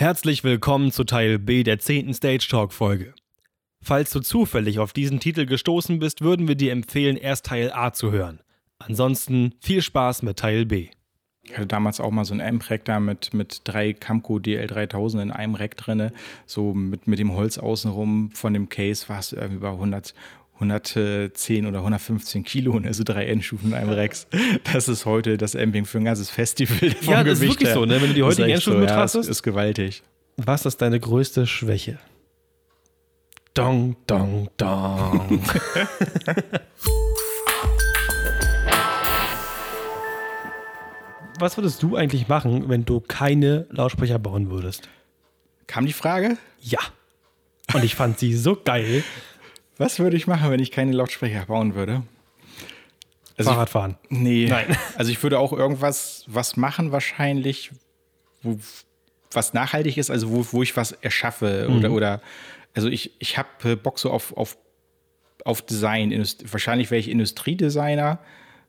Herzlich willkommen zu Teil B der 10. Stage Talk Folge. Falls du zufällig auf diesen Titel gestoßen bist, würden wir dir empfehlen, erst Teil A zu hören. Ansonsten viel Spaß mit Teil B. Ich hatte damals auch mal so ein M-Rack da mit, mit drei Camco DL3000 in einem Rack drinne, so mit, mit dem Holz außenrum von dem Case war es irgendwie bei 100, 110 oder 115 Kilo, also drei Endstufen in einem Rex. Das ist heute das Amping für ein ganzes Festival. Ja, das ist wirklich her. so, ne? wenn du die heutigen Endstufen so, betrachtest. Ja, ist, ist gewaltig. Was ist deine größte Schwäche? Dong, dong, dong. Was würdest du eigentlich machen, wenn du keine Lautsprecher bauen würdest? Kam die Frage? Ja. Und ich fand sie so geil. Was würde ich machen, wenn ich keine Lautsprecher bauen würde? Also Fahrradfahren? Ich, nee. Nein. Also ich würde auch irgendwas was machen wahrscheinlich, wo, was nachhaltig ist, also wo, wo ich was erschaffe mhm. oder, oder also ich, ich habe Bock so auf, auf, auf Design. Wahrscheinlich wäre ich Industriedesigner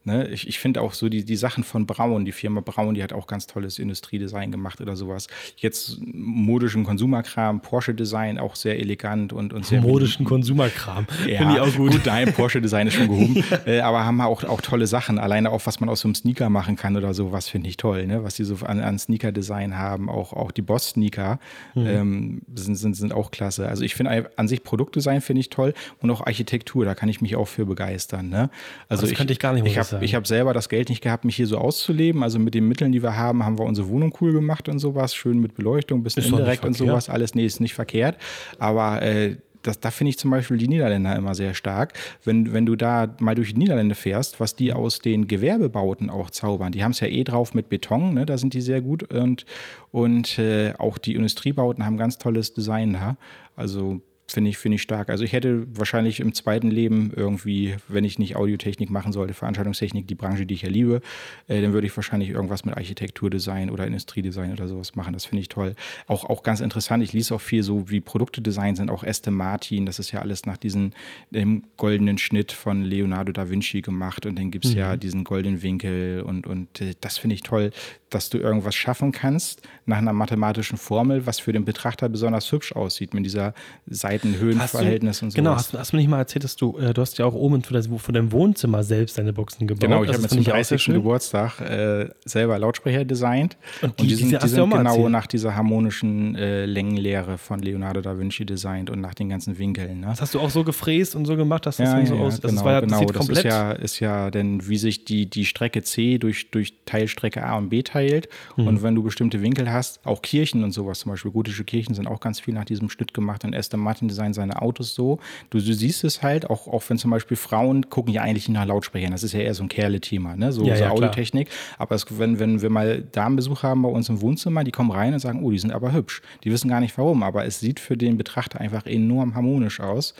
Ne? Ich, ich finde auch so die, die Sachen von Braun, die Firma Braun, die hat auch ganz tolles Industriedesign gemacht oder sowas. Jetzt modischen Konsumerkram, Porsche-Design, auch sehr elegant und, und sehr. Modischen Konsumerkram. Ja, finde ich auch gut. gut nein, Porsche-Design ist schon gehoben. äh, aber haben auch, auch tolle Sachen. Alleine auch, was man aus so einem Sneaker machen kann oder sowas, finde ich toll. Ne? Was die so an, an Sneaker-Design haben, auch, auch die Boss-Sneaker mhm. ähm, sind, sind, sind auch klasse. Also ich finde an sich Produktdesign finde ich toll und auch Architektur, da kann ich mich auch für begeistern. Ne? Also das ich, könnte ich gar nicht mehr ich sagen. Ich habe selber das Geld nicht gehabt, mich hier so auszuleben. Also mit den Mitteln, die wir haben, haben wir unsere Wohnung cool gemacht und sowas. Schön mit Beleuchtung, bisschen ist indirekt und sowas. Alles, nee, ist nicht verkehrt. Aber äh, das, da finde ich zum Beispiel die Niederländer immer sehr stark. Wenn, wenn du da mal durch die Niederlande fährst, was die aus den Gewerbebauten auch zaubern. Die haben es ja eh drauf mit Beton, ne? da sind die sehr gut. Und, und äh, auch die Industriebauten haben ganz tolles Design da. Also finde ich, finde ich stark. Also ich hätte wahrscheinlich im zweiten Leben irgendwie, wenn ich nicht Audiotechnik machen sollte, Veranstaltungstechnik, die Branche, die ich ja liebe, äh, dann würde ich wahrscheinlich irgendwas mit Architekturdesign oder Industriedesign oder sowas machen. Das finde ich toll. Auch, auch ganz interessant, ich lese auch viel so, wie Produktedesign sind, auch Este Martin, das ist ja alles nach diesem dem goldenen Schnitt von Leonardo da Vinci gemacht und dann gibt es mhm. ja diesen goldenen Winkel und, und äh, das finde ich toll, dass du irgendwas schaffen kannst nach einer mathematischen Formel, was für den Betrachter besonders hübsch aussieht, mit dieser Seitenhöhenverhältnis und so. Genau, hast, hast, du nicht mal erzählt, dass du, äh, du hast ja auch oben für, das, für dein Wohnzimmer selbst deine Boxen gebaut. Genau, ich habe mir zum 30. Geburtstag äh, selber Lautsprecher designt. Und die, und die sind, die sind genau erzählt. nach dieser harmonischen äh, Längenlehre von Leonardo da Vinci designt und nach den ganzen Winkeln. Ne? Das hast du auch so gefräst und so gemacht, dass das ja, so ja, aus. Genau, das war ja, genau, das komplett. Ist ja, ist ja denn, wie sich die, die Strecke C durch, durch Teilstrecke A und B teilt verteilt. Mhm. Und wenn du bestimmte Winkel hast, auch Kirchen und sowas, zum Beispiel gotische Kirchen sind auch ganz viel nach diesem Schnitt gemacht. Und Aston Martin designt seine Autos so. Du, du siehst es halt, auch, auch wenn zum Beispiel Frauen gucken ja eigentlich nicht nach Lautsprechern. Das ist ja eher so ein Kerle-Thema, ne? so, ja, so ja, Audiotechnik. Aber es, wenn, wenn wir mal Damenbesuch haben bei uns im Wohnzimmer, die kommen rein und sagen, oh, die sind aber hübsch. Die wissen gar nicht warum, aber es sieht für den Betrachter einfach enorm harmonisch aus.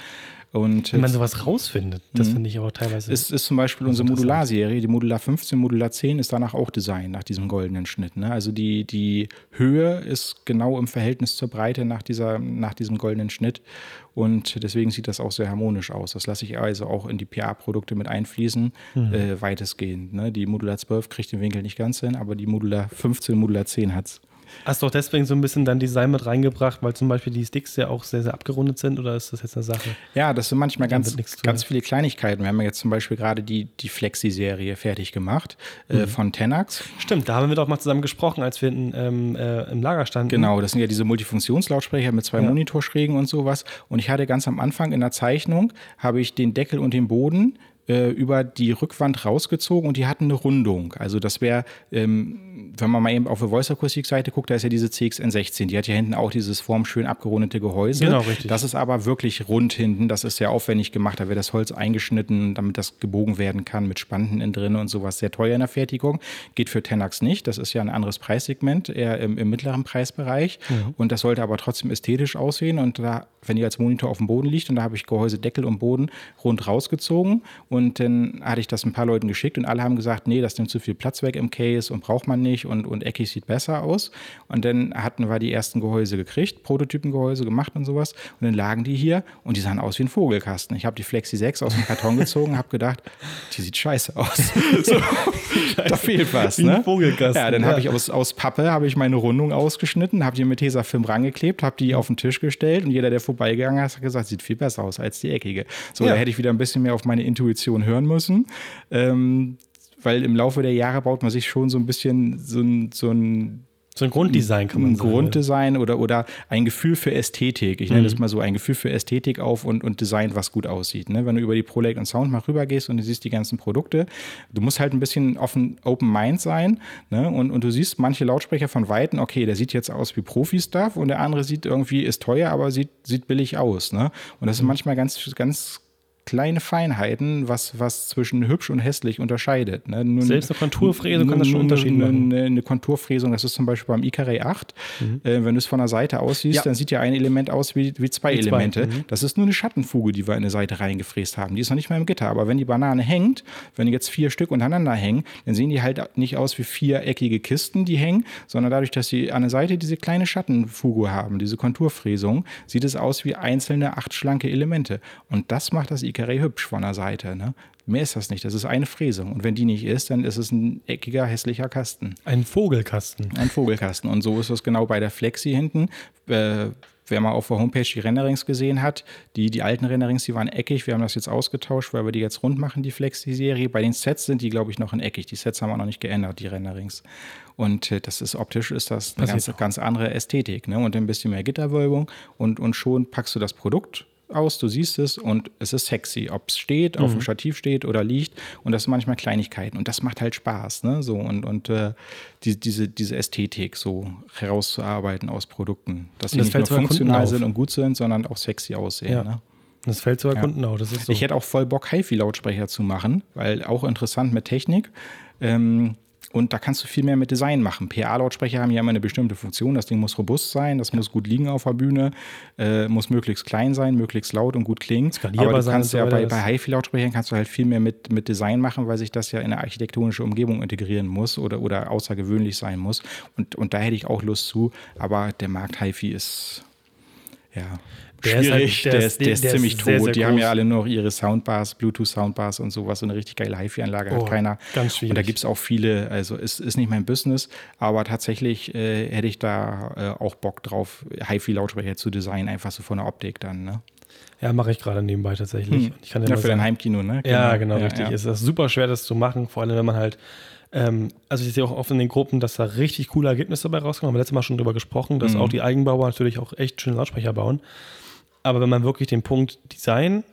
Und Wenn man sowas rausfindet, das mhm. finde ich aber teilweise. Es ist zum Beispiel unsere Modularserie, die Modular 15, Modular 10 ist danach auch Design, nach diesem goldenen Schnitt. Ne? Also die, die Höhe ist genau im Verhältnis zur Breite nach, dieser, nach diesem goldenen Schnitt. Und deswegen sieht das auch sehr harmonisch aus. Das lasse ich also auch in die PA-Produkte mit einfließen, mhm. äh, weitestgehend. Ne? Die Modular 12 kriegt den Winkel nicht ganz hin, aber die Modular 15, Modular 10 hat es. Hast du auch deswegen so ein bisschen dein Design mit reingebracht, weil zum Beispiel die Sticks ja auch sehr, sehr abgerundet sind oder ist das jetzt eine Sache? Ja, das sind manchmal ganz, ganz viele Kleinigkeiten. Wir haben ja jetzt zum Beispiel gerade die, die Flexi-Serie fertig gemacht äh, mhm. von Tenax. Stimmt, da haben wir doch mal zusammen gesprochen, als wir in, ähm, äh, im Lager standen. Genau, das sind ja diese Multifunktionslautsprecher mit zwei ja. Monitorschrägen und sowas. Und ich hatte ganz am Anfang in der Zeichnung, habe ich den Deckel und den Boden äh, über die Rückwand rausgezogen und die hatten eine Rundung. Also das wäre, ähm, wenn man mal eben auf der Voice-Akustik-Seite guckt, da ist ja diese CXN16. Die hat ja hinten auch dieses formschön abgerundete Gehäuse. Genau, richtig. Das ist aber wirklich rund hinten. Das ist sehr aufwendig gemacht. Da wird das Holz eingeschnitten, damit das gebogen werden kann mit Spanten innen drin und sowas. Sehr teuer in der Fertigung. Geht für Tenax nicht. Das ist ja ein anderes Preissegment, eher im, im mittleren Preisbereich. Mhm. Und das sollte aber trotzdem ästhetisch aussehen. Und da, wenn ihr als Monitor auf dem Boden liegt und da habe ich Gehäuse, Deckel und Boden rund rausgezogen Und dann hatte ich das ein paar Leuten geschickt und alle haben gesagt, nee, das nimmt zu viel Platz weg im Case und braucht man nicht und, und eckig sieht besser aus. Und dann hatten wir die ersten Gehäuse gekriegt, Prototypengehäuse gemacht und sowas. Und dann lagen die hier und die sahen aus wie ein Vogelkasten. Ich habe die Flexi 6 aus dem Karton gezogen, habe gedacht, die sieht scheiße aus. so, da fehlt was. Wie ne? ein Vogelkasten. Ja, dann ja. habe ich aus, aus Pappe habe ich meine Rundung ausgeschnitten, habe die mit Tesafilm rangeklebt, habe die auf den Tisch gestellt und jeder, der vorbeigegangen ist, hat gesagt, sieht viel besser aus als die eckige. So, ja. da hätte ich wieder ein bisschen mehr auf meine Intuition hören müssen. Ähm, weil im Laufe der Jahre baut man sich schon so ein bisschen so ein, so ein so ein Grunddesign kann man ein sagen. Grunddesign oder, oder ein Gefühl für Ästhetik. Ich nenne mhm. das mal so ein Gefühl für Ästhetik auf und, und Design, was gut aussieht. Ne? Wenn du über die ProLake und Sound mal rübergehst und du siehst die ganzen Produkte, du musst halt ein bisschen offen, Open Mind sein. Ne? Und, und du siehst manche Lautsprecher von Weitem, okay, der sieht jetzt aus wie Profi-Stuff und der andere sieht irgendwie, ist teuer, aber sieht, sieht billig aus. Ne? Und das mhm. ist manchmal ganz, ganz kleine Feinheiten, was, was zwischen hübsch und hässlich unterscheidet. Ne? Nun, Selbst eine Konturfräsung kann das schon Unterschied machen. Eine, eine Konturfräsung, das ist zum Beispiel beim Icare 8. Mhm. Äh, wenn du es von der Seite aus siehst, ja. dann sieht ja ein Element aus wie, wie zwei wie Elemente. Zwei. Mhm. Das ist nur eine Schattenfuge, die wir in eine Seite reingefräst haben. Die ist noch nicht mal im Gitter. Aber wenn die Banane hängt, wenn jetzt vier Stück untereinander hängen, dann sehen die halt nicht aus wie viereckige Kisten, die hängen, sondern dadurch, dass sie an der Seite diese kleine Schattenfuge haben, diese Konturfräsung, sieht es aus wie einzelne acht schlanke Elemente. Und das macht das Icare hübsch von der Seite. Ne? Mehr ist das nicht. Das ist eine Fräsung. Und wenn die nicht ist, dann ist es ein eckiger, hässlicher Kasten. Ein Vogelkasten. Ein Vogelkasten. Und so ist es genau bei der Flexi hinten. Äh, wer mal auf der Homepage die Renderings gesehen hat, die, die alten Renderings, die waren eckig. Wir haben das jetzt ausgetauscht, weil wir die jetzt rund machen, die Flexi-Serie. Bei den Sets sind die, glaube ich, noch in eckig. Die Sets haben wir noch nicht geändert, die Renderings. Und äh, das ist optisch ist das eine ganz, ganz, andere Ästhetik. Ne? Und ein bisschen mehr Gitterwölbung. Und, und schon packst du das Produkt aus, du siehst es und es ist sexy, ob es steht, mhm. auf dem mhm. Stativ steht oder liegt und das sind manchmal Kleinigkeiten und das macht halt Spaß, ne? So und, und äh, die, diese, diese Ästhetik so herauszuarbeiten aus Produkten, dass sie das nicht nur funktional sind und gut sind, sondern auch sexy aussehen. Ja. Ne? Das fällt sogar ja. Kunden auf. Das ist so. Ich hätte auch voll Bock, HiFi-Lautsprecher zu machen, weil auch interessant mit Technik. Ähm, und da kannst du viel mehr mit Design machen. PA-Lautsprecher haben ja immer eine bestimmte Funktion. Das Ding muss robust sein, das muss gut liegen auf der Bühne, äh, muss möglichst klein sein, möglichst laut und gut klingen. Aber du kannst ja bei, bei HiFi-Lautsprechern kannst du halt viel mehr mit, mit Design machen, weil sich das ja in eine architektonische Umgebung integrieren muss oder, oder außergewöhnlich sein muss. Und, und da hätte ich auch Lust zu. Aber der Markt HiFi ist ja. Der schwierig, ist halt, der, der, ist, der, ist, der ziemlich ist tot. Sehr, die groß. haben ja alle noch ihre Soundbars, Bluetooth-Soundbars und sowas. So eine richtig geile HiFi-Anlage oh, hat keiner. Ganz schwierig. Und da gibt es auch viele, also es ist nicht mein Business, aber tatsächlich äh, hätte ich da äh, auch Bock drauf, HiFi-Lautsprecher zu designen, einfach so von der Optik dann. Ne? Ja, mache ich gerade nebenbei tatsächlich. Hm. Ich kann ja, für dein Heimkino, ne? Genau. Ja, genau, ja, richtig. Ja. Es ist super schwer, das zu machen, vor allem wenn man halt ähm, also ich sehe auch oft in den Gruppen, dass da richtig coole Ergebnisse dabei rauskommen. Haben wir letztes Mal schon drüber gesprochen, dass mhm. auch die Eigenbauer natürlich auch echt schöne Lautsprecher bauen. Aber wenn man wirklich den Punkt Design,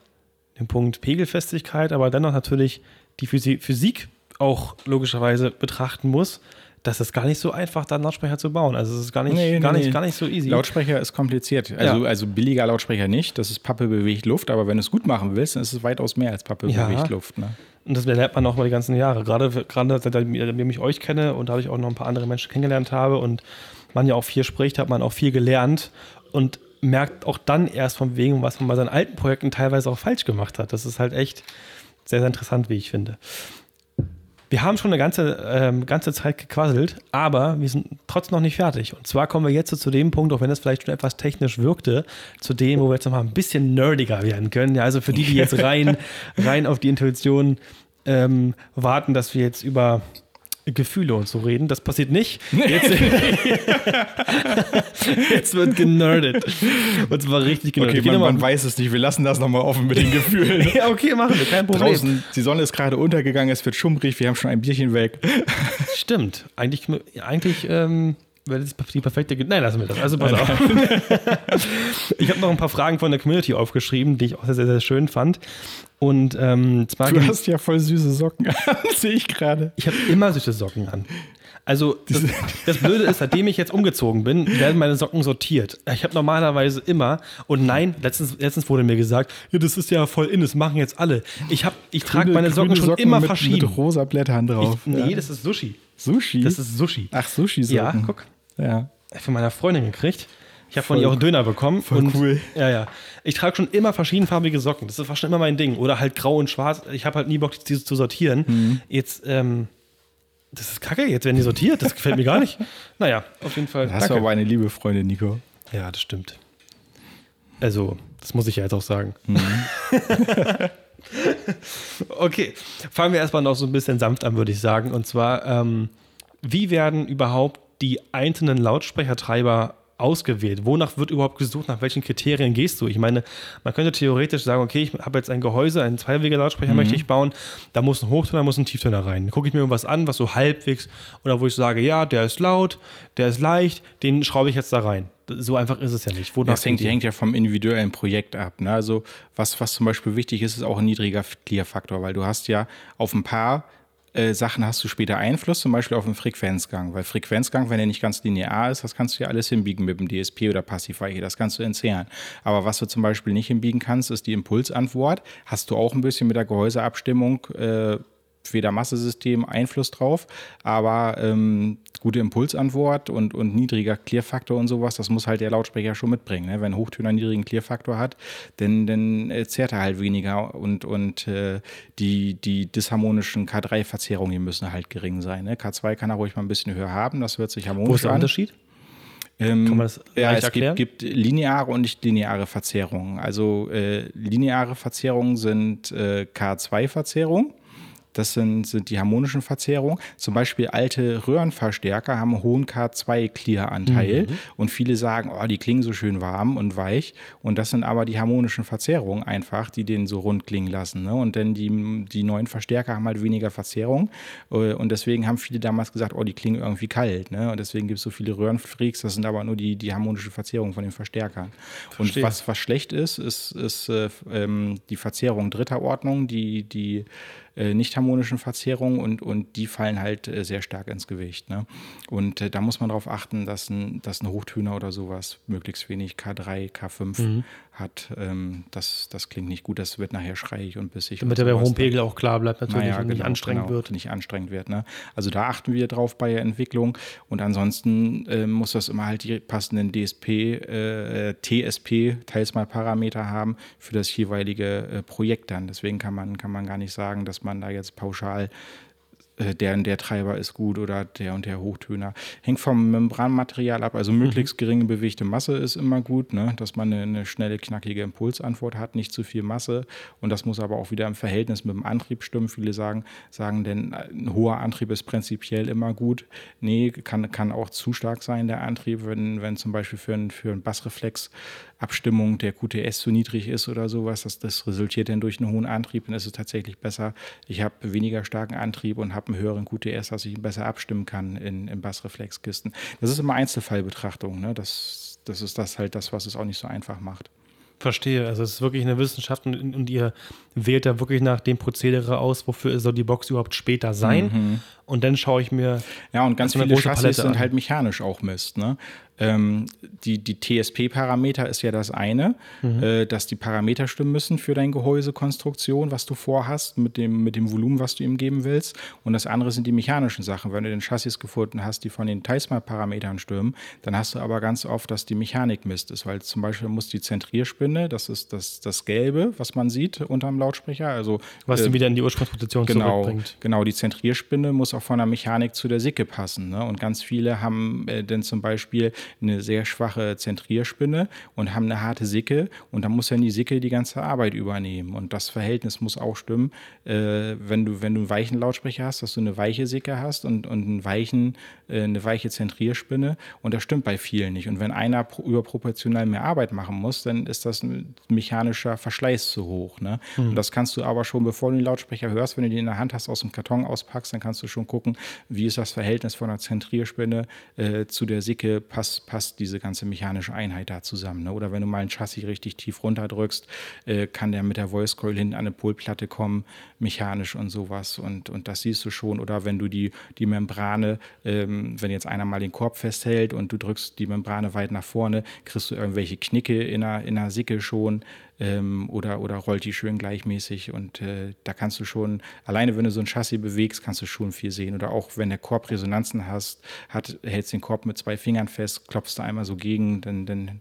den Punkt Pegelfestigkeit, aber dennoch natürlich die Physik auch logischerweise betrachten muss, das ist gar nicht so einfach, da einen Lautsprecher zu bauen. Also es ist gar nicht, nee, gar, nee. nicht, gar nicht so easy. Lautsprecher ist kompliziert. Also, ja. also billiger Lautsprecher nicht. Das ist Pappe bewegt Luft, aber wenn du es gut machen willst, dann ist es weitaus mehr als Pappe ja. bewegt Luft. Ne? Und das lernt man auch mal die ganzen Jahre. Gerade, gerade seitdem ich euch kenne und dadurch auch noch ein paar andere Menschen kennengelernt habe und man ja auch viel spricht, hat man auch viel gelernt. Und merkt auch dann erst von wegen, was man bei seinen alten Projekten teilweise auch falsch gemacht hat. Das ist halt echt sehr, sehr interessant, wie ich finde. Wir haben schon eine ganze, ähm, ganze Zeit gequasselt, aber wir sind trotzdem noch nicht fertig. Und zwar kommen wir jetzt so zu dem Punkt, auch wenn es vielleicht schon etwas technisch wirkte, zu dem, wo wir jetzt noch mal ein bisschen nerdiger werden können. Ja, also für die, die jetzt rein, rein auf die Intuition ähm, warten, dass wir jetzt über Gefühle und so reden. Das passiert nicht. Jetzt, jetzt wird generdet. Und zwar richtig generdet. Okay, man, man weiß es nicht. Wir lassen das nochmal offen mit den Gefühlen. ja, okay, machen wir. Kein Problem. Draußen, die Sonne ist gerade untergegangen, es wird schummrig, wir haben schon ein Bierchen weg. Stimmt. Eigentlich, eigentlich ähm, wäre das die perfekte. Nein, lassen wir das. Also pass auf. ich habe noch ein paar Fragen von der Community aufgeschrieben, die ich auch sehr, sehr schön fand. Und ähm, zwar. Du hast ja voll süße Socken an, sehe ich gerade. Ich habe immer süße Socken an. Also das, das, Blöde ist, seitdem ich jetzt umgezogen bin, werden meine Socken sortiert. Ich habe normalerweise immer und nein, letztens, letztens wurde mir gesagt, ja, das ist ja voll in, das machen jetzt alle. Ich ich trage meine Socken schon Socken immer mit, verschieden. Mit rosa Blättern drauf. Ich, nee, ja. das ist Sushi. Sushi? Das ist Sushi. Ach, Sushi. -Socken. Ja, guck. Ja. Von meiner Freundin gekriegt. Ich habe von ihr auch einen Döner bekommen. Voll und, cool. Ja, ja. Ich trage schon immer verschiedenfarbige Socken. Das war schon immer mein Ding. Oder halt grau und schwarz. Ich habe halt nie Bock, diese zu sortieren. Mhm. Jetzt, ähm, das ist kacke, jetzt werden die sortiert. Das gefällt mir gar nicht. Naja, auf jeden Fall. Da hast du aber eine liebe Freundin, Nico. Ja, das stimmt. Also, das muss ich ja jetzt auch sagen. Mhm. okay, fangen wir erstmal noch so ein bisschen sanft an, würde ich sagen. Und zwar, ähm, wie werden überhaupt die einzelnen Lautsprechertreiber ausgewählt? Wonach wird überhaupt gesucht? Nach welchen Kriterien gehst du? Ich meine, man könnte theoretisch sagen, okay, ich habe jetzt ein Gehäuse, einen Zweiwege-Lautsprecher mhm. möchte ich bauen, da muss ein Hochtöner, muss ein Tieftöner rein. Dann gucke ich mir irgendwas an, was so halbwegs, oder wo ich sage, ja, der ist laut, der ist leicht, den schraube ich jetzt da rein. So einfach ist es ja nicht. Wonach das hängt, hängt ja vom individuellen Projekt ab. Ne? Also was, was zum Beispiel wichtig ist, ist auch ein niedriger Clear-Faktor, weil du hast ja auf ein paar äh, Sachen hast du später Einfluss, zum Beispiel auf den Frequenzgang. Weil Frequenzgang, wenn er nicht ganz linear ist, das kannst du ja alles hinbiegen mit dem DSP oder Passivweiche, das kannst du entzerren. Aber was du zum Beispiel nicht hinbiegen kannst, ist die Impulsantwort. Hast du auch ein bisschen mit der Gehäuseabstimmung äh, Federmassesystem Einfluss drauf, aber ähm, gute Impulsantwort und, und niedriger Klirrfaktor und sowas, das muss halt der Lautsprecher schon mitbringen. Ne? Wenn ein Hochtöner niedrigen Klirrfaktor hat, dann, dann zehrt er halt weniger und, und äh, die, die disharmonischen K3-Verzerrungen müssen halt gering sein. Ne? K2 kann er ruhig mal ein bisschen höher haben, das wird sich harmonisch Wo ist der Unterschied? Ähm, Kann man das ja, es gibt, gibt, lineare und nicht lineare Verzerrungen. Also äh, lineare Verzerrungen sind äh, K2-Verzerrungen das sind, sind die harmonischen Verzerrungen. Zum Beispiel alte Röhrenverstärker haben einen hohen K2-Clear-Anteil mhm. und viele sagen, oh, die klingen so schön warm und weich. Und das sind aber die harmonischen Verzerrungen einfach, die den so rund klingen lassen. Ne? Und dann die, die neuen Verstärker haben halt weniger Verzerrung. Äh, und deswegen haben viele damals gesagt, oh, die klingen irgendwie kalt. Ne? Und deswegen gibt es so viele Röhrenfreaks. Das sind aber nur die, die harmonische Verzerrung von den Verstärkern. Verstehe. Und was, was schlecht ist, ist, ist äh, ähm, die Verzerrung dritter Ordnung, die, die äh, nicht harmonischen Verzerrungen und, und die fallen halt äh, sehr stark ins Gewicht. Ne? Und äh, da muss man darauf achten, dass ein, dass ein Hochtöner oder sowas möglichst wenig K3, K5 mhm hat, ähm, das, das klingt nicht gut, das wird nachher schreiig und bissig. Damit er beim hohen Pegel auch klar bleibt natürlich naja, und nicht genau, anstrengend genau, wird. Nicht anstrengend wird. Ne? Also da achten wir drauf bei der Entwicklung und ansonsten äh, muss das immer halt die passenden DSP, äh, TSP, teils mal Parameter haben für das jeweilige äh, Projekt dann. Deswegen kann man, kann man gar nicht sagen, dass man da jetzt pauschal der und der Treiber ist gut oder der und der Hochtöner. Hängt vom Membranmaterial ab. Also möglichst mhm. geringe bewegte Masse ist immer gut, ne? dass man eine, eine, schnelle, knackige Impulsantwort hat, nicht zu viel Masse. Und das muss aber auch wieder im Verhältnis mit dem Antrieb stimmen. Viele sagen, sagen denn ein hoher Antrieb ist prinzipiell immer gut. Nee, kann, kann auch zu stark sein, der Antrieb, wenn, wenn zum Beispiel für einen, für einen Bassreflex Abstimmung der QTS zu niedrig ist oder sowas. Das, das resultiert dann durch einen hohen Antrieb. Dann ist es tatsächlich besser, ich habe weniger starken Antrieb und habe einen höheren QTS, dass ich ihn besser abstimmen kann in, in Bassreflexkisten. Das ist immer Einzelfallbetrachtung. Ne? Das, das ist das halt das, was es auch nicht so einfach macht. Verstehe. Also es ist wirklich eine Wissenschaft und, und, ihr wählt da wirklich nach dem Prozedere aus, wofür soll die Box überhaupt später sein. Mhm. Und dann schaue ich mir. Ja, und ganz viele Chassis sind halt mechanisch auch Mist. Ne? Ähm, die, die TSP-Parameter ist ja das eine, mhm. äh, dass die Parameter stimmen müssen für deine Gehäusekonstruktion, was du vorhast, mit dem, mit dem Volumen, was du ihm geben willst. Und das andere sind die mechanischen Sachen. Wenn du den Chassis gefunden hast, die von den Teilsmal-Parametern stimmen, dann hast du aber ganz oft, dass die Mechanik Mist ist, weil zum Beispiel muss die Zentrierspinne, das ist das, das Gelbe, was man sieht unterm Lautsprecher, also was äh, wieder in die Ursprungsposition genau, zurückbringt. Genau, die Zentrierspinne muss auch von der Mechanik zu der Sicke passen. Ne? Und ganz viele haben äh, dann zum Beispiel eine sehr schwache Zentrierspinne und haben eine harte Sicke und dann muss ja die Sicke die ganze Arbeit übernehmen und das Verhältnis muss auch stimmen, äh, wenn, du, wenn du einen weichen Lautsprecher hast, dass du eine weiche Sicke hast und, und einen weichen, äh, eine weiche Zentrierspinne und das stimmt bei vielen nicht und wenn einer überproportional mehr Arbeit machen muss, dann ist das ein mechanischer Verschleiß zu hoch. Ne? Mhm. Und das kannst du aber schon, bevor du den Lautsprecher hörst, wenn du den in der Hand hast, aus dem Karton auspackst, dann kannst du schon gucken, wie ist das Verhältnis von der Zentrierspinne äh, zu der Sicke, passt, passt diese ganze mechanische Einheit da zusammen. Ne? Oder wenn du mal ein Chassis richtig tief runterdrückst, äh, kann der mit der Voice Coil hinten an eine Polplatte kommen, mechanisch und sowas. Und, und das siehst du schon. Oder wenn du die, die Membrane, ähm, wenn jetzt einer mal den Korb festhält und du drückst die Membrane weit nach vorne, kriegst du irgendwelche Knicke in der, in der Sicke schon ähm, oder, oder rollt die schön gleichmäßig. Und äh, da kannst du schon, alleine wenn du so ein Chassis bewegst, kannst du schon viel sehen. Oder auch wenn der Korb Resonanzen hast, hat, hältst den Korb mit zwei Fingern fest, klopfst du einmal so gegen, dann, dann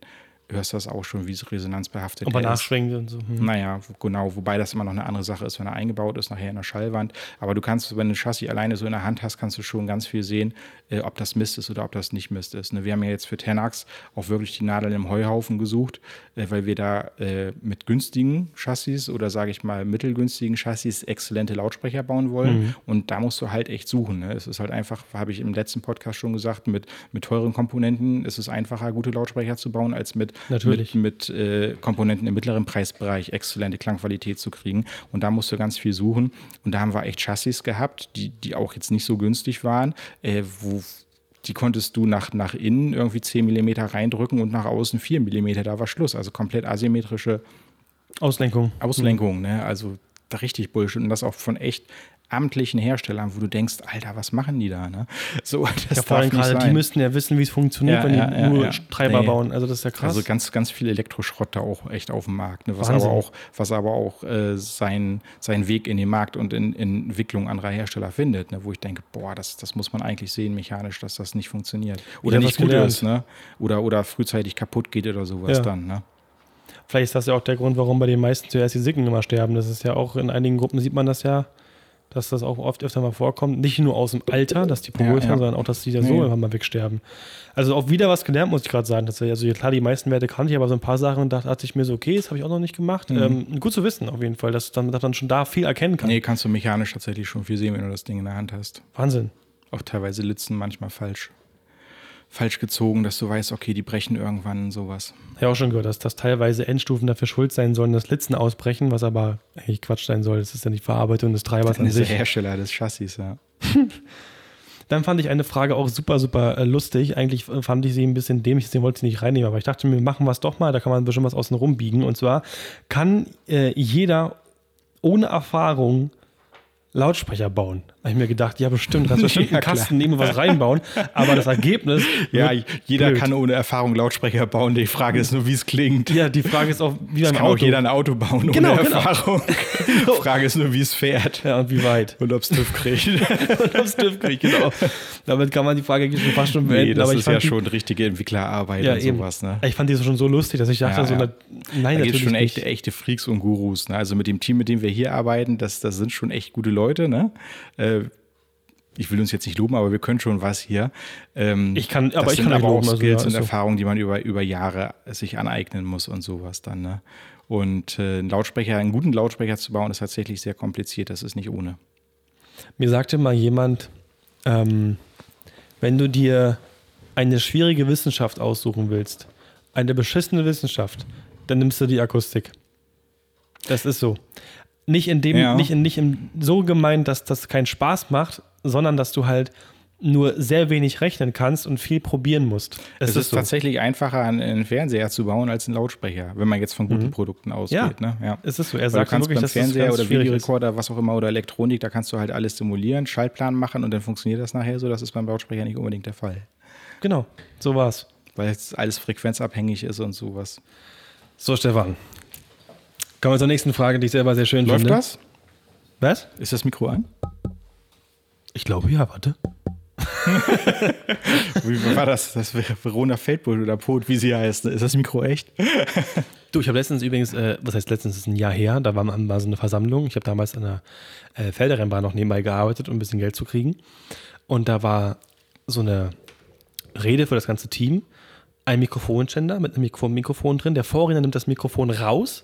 hörst du das auch schon, wie es resonanzbehaftet ist. Aber nachschwingt und so. Hm. Naja, genau. Wobei das immer noch eine andere Sache ist, wenn er eingebaut ist, nachher in der Schallwand. Aber du kannst, wenn du ein Chassis alleine so in der Hand hast, kannst du schon ganz viel sehen, äh, ob das Mist ist oder ob das nicht Mist ist. Ne? Wir haben ja jetzt für Tenax auch wirklich die Nadeln im Heuhaufen gesucht, äh, weil wir da äh, mit günstigen Chassis oder sage ich mal mittelgünstigen Chassis exzellente Lautsprecher bauen wollen. Mhm. Und da musst du halt echt suchen. Ne? Es ist halt einfach, habe ich im letzten Podcast schon gesagt, mit, mit teuren Komponenten ist es einfacher, gute Lautsprecher zu bauen, als mit Natürlich. mit, mit Komponenten im mittleren Preisbereich exzellente Klangqualität zu kriegen. Und da musst du ganz viel suchen. Und da haben wir echt Chassis gehabt, die, die auch jetzt nicht so günstig waren, wo die konntest du nach, nach innen irgendwie 10 mm reindrücken und nach außen 4 mm. Da war Schluss. Also komplett asymmetrische Auslenkung. Auslenkung, ne? Also richtig Bullshit. Und das auch von echt amtlichen Herstellern, wo du denkst, Alter, was machen die da? Ne? So, das ja, vor allem gerade, die müssten ja wissen, wie es funktioniert, ja, wenn ja, die nur Treiber nee. bauen. Also das ist ja krass. Also ganz, ganz viel Elektroschrott da auch echt auf dem Markt, ne? was, aber auch, was aber auch äh, sein, seinen Weg in den Markt und in, in Entwicklung anderer Hersteller findet, ne? wo ich denke, boah, das, das muss man eigentlich sehen mechanisch, dass das nicht funktioniert. Oder nicht gut ist, ne? oder, oder frühzeitig kaputt geht oder sowas dann. Ne? Vielleicht ist das ja auch der Grund, warum bei den meisten zuerst die Sicken immer sterben. Das ist ja auch in einigen Gruppen sieht man das ja dass das auch oft öfter mal vorkommt. Nicht nur aus dem Alter, dass die porös ja, ja. sondern auch, dass die da so einfach mal wegsterben. Also auch wieder was gelernt, muss ich gerade sagen. Dass, also klar, die meisten Werte kannte ich, aber so ein paar Sachen dachte, dachte ich mir so, okay, das habe ich auch noch nicht gemacht. Mhm. Ähm, gut zu wissen auf jeden Fall, dass man, dass man schon da viel erkennen kann. Nee, kannst du mechanisch tatsächlich schon viel sehen, wenn du das Ding in der Hand hast. Wahnsinn. Auch teilweise Litzen manchmal falsch falsch gezogen, dass du weißt, okay, die brechen irgendwann sowas. Ja, auch schon gehört, dass das teilweise Endstufen dafür schuld sein sollen, dass Litzen ausbrechen, was aber eigentlich Quatsch sein soll. Das ist ja die Verarbeitung des Treibers an ist sich. der Hersteller des Chassis, ja. Dann fand ich eine Frage auch super, super äh, lustig. Eigentlich fand ich sie ein bisschen dämlich, deswegen wollte ich sie nicht reinnehmen, aber ich dachte mir, machen wir es doch mal, da kann man bestimmt was außen rum biegen. Und zwar kann äh, jeder ohne Erfahrung Lautsprecher bauen. Da habe ich mir gedacht, ja, bestimmt, kannst du bestimmt ja, einen Kasten nehmen und was reinbauen. Aber das Ergebnis. Ja, jeder blöd. kann ohne Erfahrung Lautsprecher bauen. Die Frage ist nur, wie es klingt. Ja, die Frage ist auch, wie beim kann Auto. auch jeder ein Auto bauen genau, ohne genau. Erfahrung. Die Frage ist nur, wie es fährt. Ja, und wie weit. Und ob es TÜV kriegt. und ob es TÜV kriegt, genau. Damit kann man die Frage schon fast schon beenden. Nee, das ist ja die, schon richtige Entwicklerarbeit ja, und sowas. Ne? Ich fand die schon so lustig, dass ich dachte, ja, so, nein, da natürlich schon echte, echte Freaks und Gurus. Ne? Also mit dem Team, mit dem wir hier arbeiten, das, das sind schon echt gute Leute. Ne? Äh, ich will uns jetzt nicht loben, aber wir können schon was hier. Ähm, ich kann, aber ich kann aber auch loben, Skills also, und also. Erfahrungen, die man über, über Jahre sich aneignen muss und sowas dann. Ne? Und äh, einen Lautsprecher, einen guten Lautsprecher zu bauen, ist tatsächlich sehr kompliziert. Das ist nicht ohne. Mir sagte mal jemand, ähm, wenn du dir eine schwierige Wissenschaft aussuchen willst, eine beschissene Wissenschaft, dann nimmst du die Akustik. Das ist so. Nicht in dem, ja. nicht, in, nicht in, so gemeint, dass das keinen Spaß macht, sondern dass du halt nur sehr wenig rechnen kannst und viel probieren musst. Es, es ist, ist so. tatsächlich einfacher, einen Fernseher zu bauen als einen Lautsprecher, wenn man jetzt von guten mhm. Produkten ausgeht. Ja, ne? ja. es ist so. Er sagt wirklich, dass Fernseher oder Videorekorder, was auch immer, oder Elektronik, da kannst du halt alles simulieren, Schaltplan machen und dann funktioniert das nachher so. Das ist beim Lautsprecher nicht unbedingt der Fall. Genau, so war's. Weil es alles frequenzabhängig ist und sowas. So, Stefan, Kommen wir zur nächsten Frage, die ich selber sehr schön Läuft finde. Läuft das? Was? Ist das Mikro an? Ich glaube ja, warte. wie war das? Das wäre Verona Feldbull oder Pot, wie sie heißt. Ist das Mikro echt? du, ich habe letztens übrigens, äh, was heißt letztens, ist ein Jahr her, da war mal so eine Versammlung. Ich habe damals an der äh, Felderrennbahn noch nebenbei gearbeitet, um ein bisschen Geld zu kriegen. Und da war so eine Rede für das ganze Team. Ein Mikrofonständer mit einem Mikrofon, Mikrofon drin. Der Vorredner nimmt das Mikrofon raus,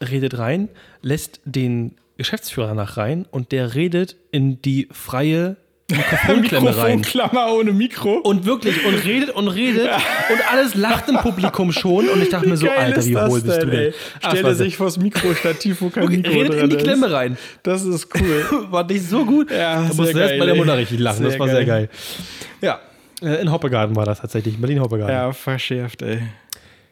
redet rein, lässt den Geschäftsführer nach rein und der redet in die freie Mikrofonklemme rein. Mikrofonklammer ohne Mikro. Und wirklich, und redet und redet und alles lacht im Publikum schon. Und ich dachte mir so, Alter, wie hohl bist du denn? Stelle sich vors Mikrostativ, wo kein Mikro Redet in die Klemme rein. Das ist cool. war nicht so gut. Ja, da musste erst bei der Mutter richtig lachen. Sehr das war geil. sehr geil. Ja, in Hoppegarten war das tatsächlich, in Berlin Hoppegarten. Ja, verschärft, ey.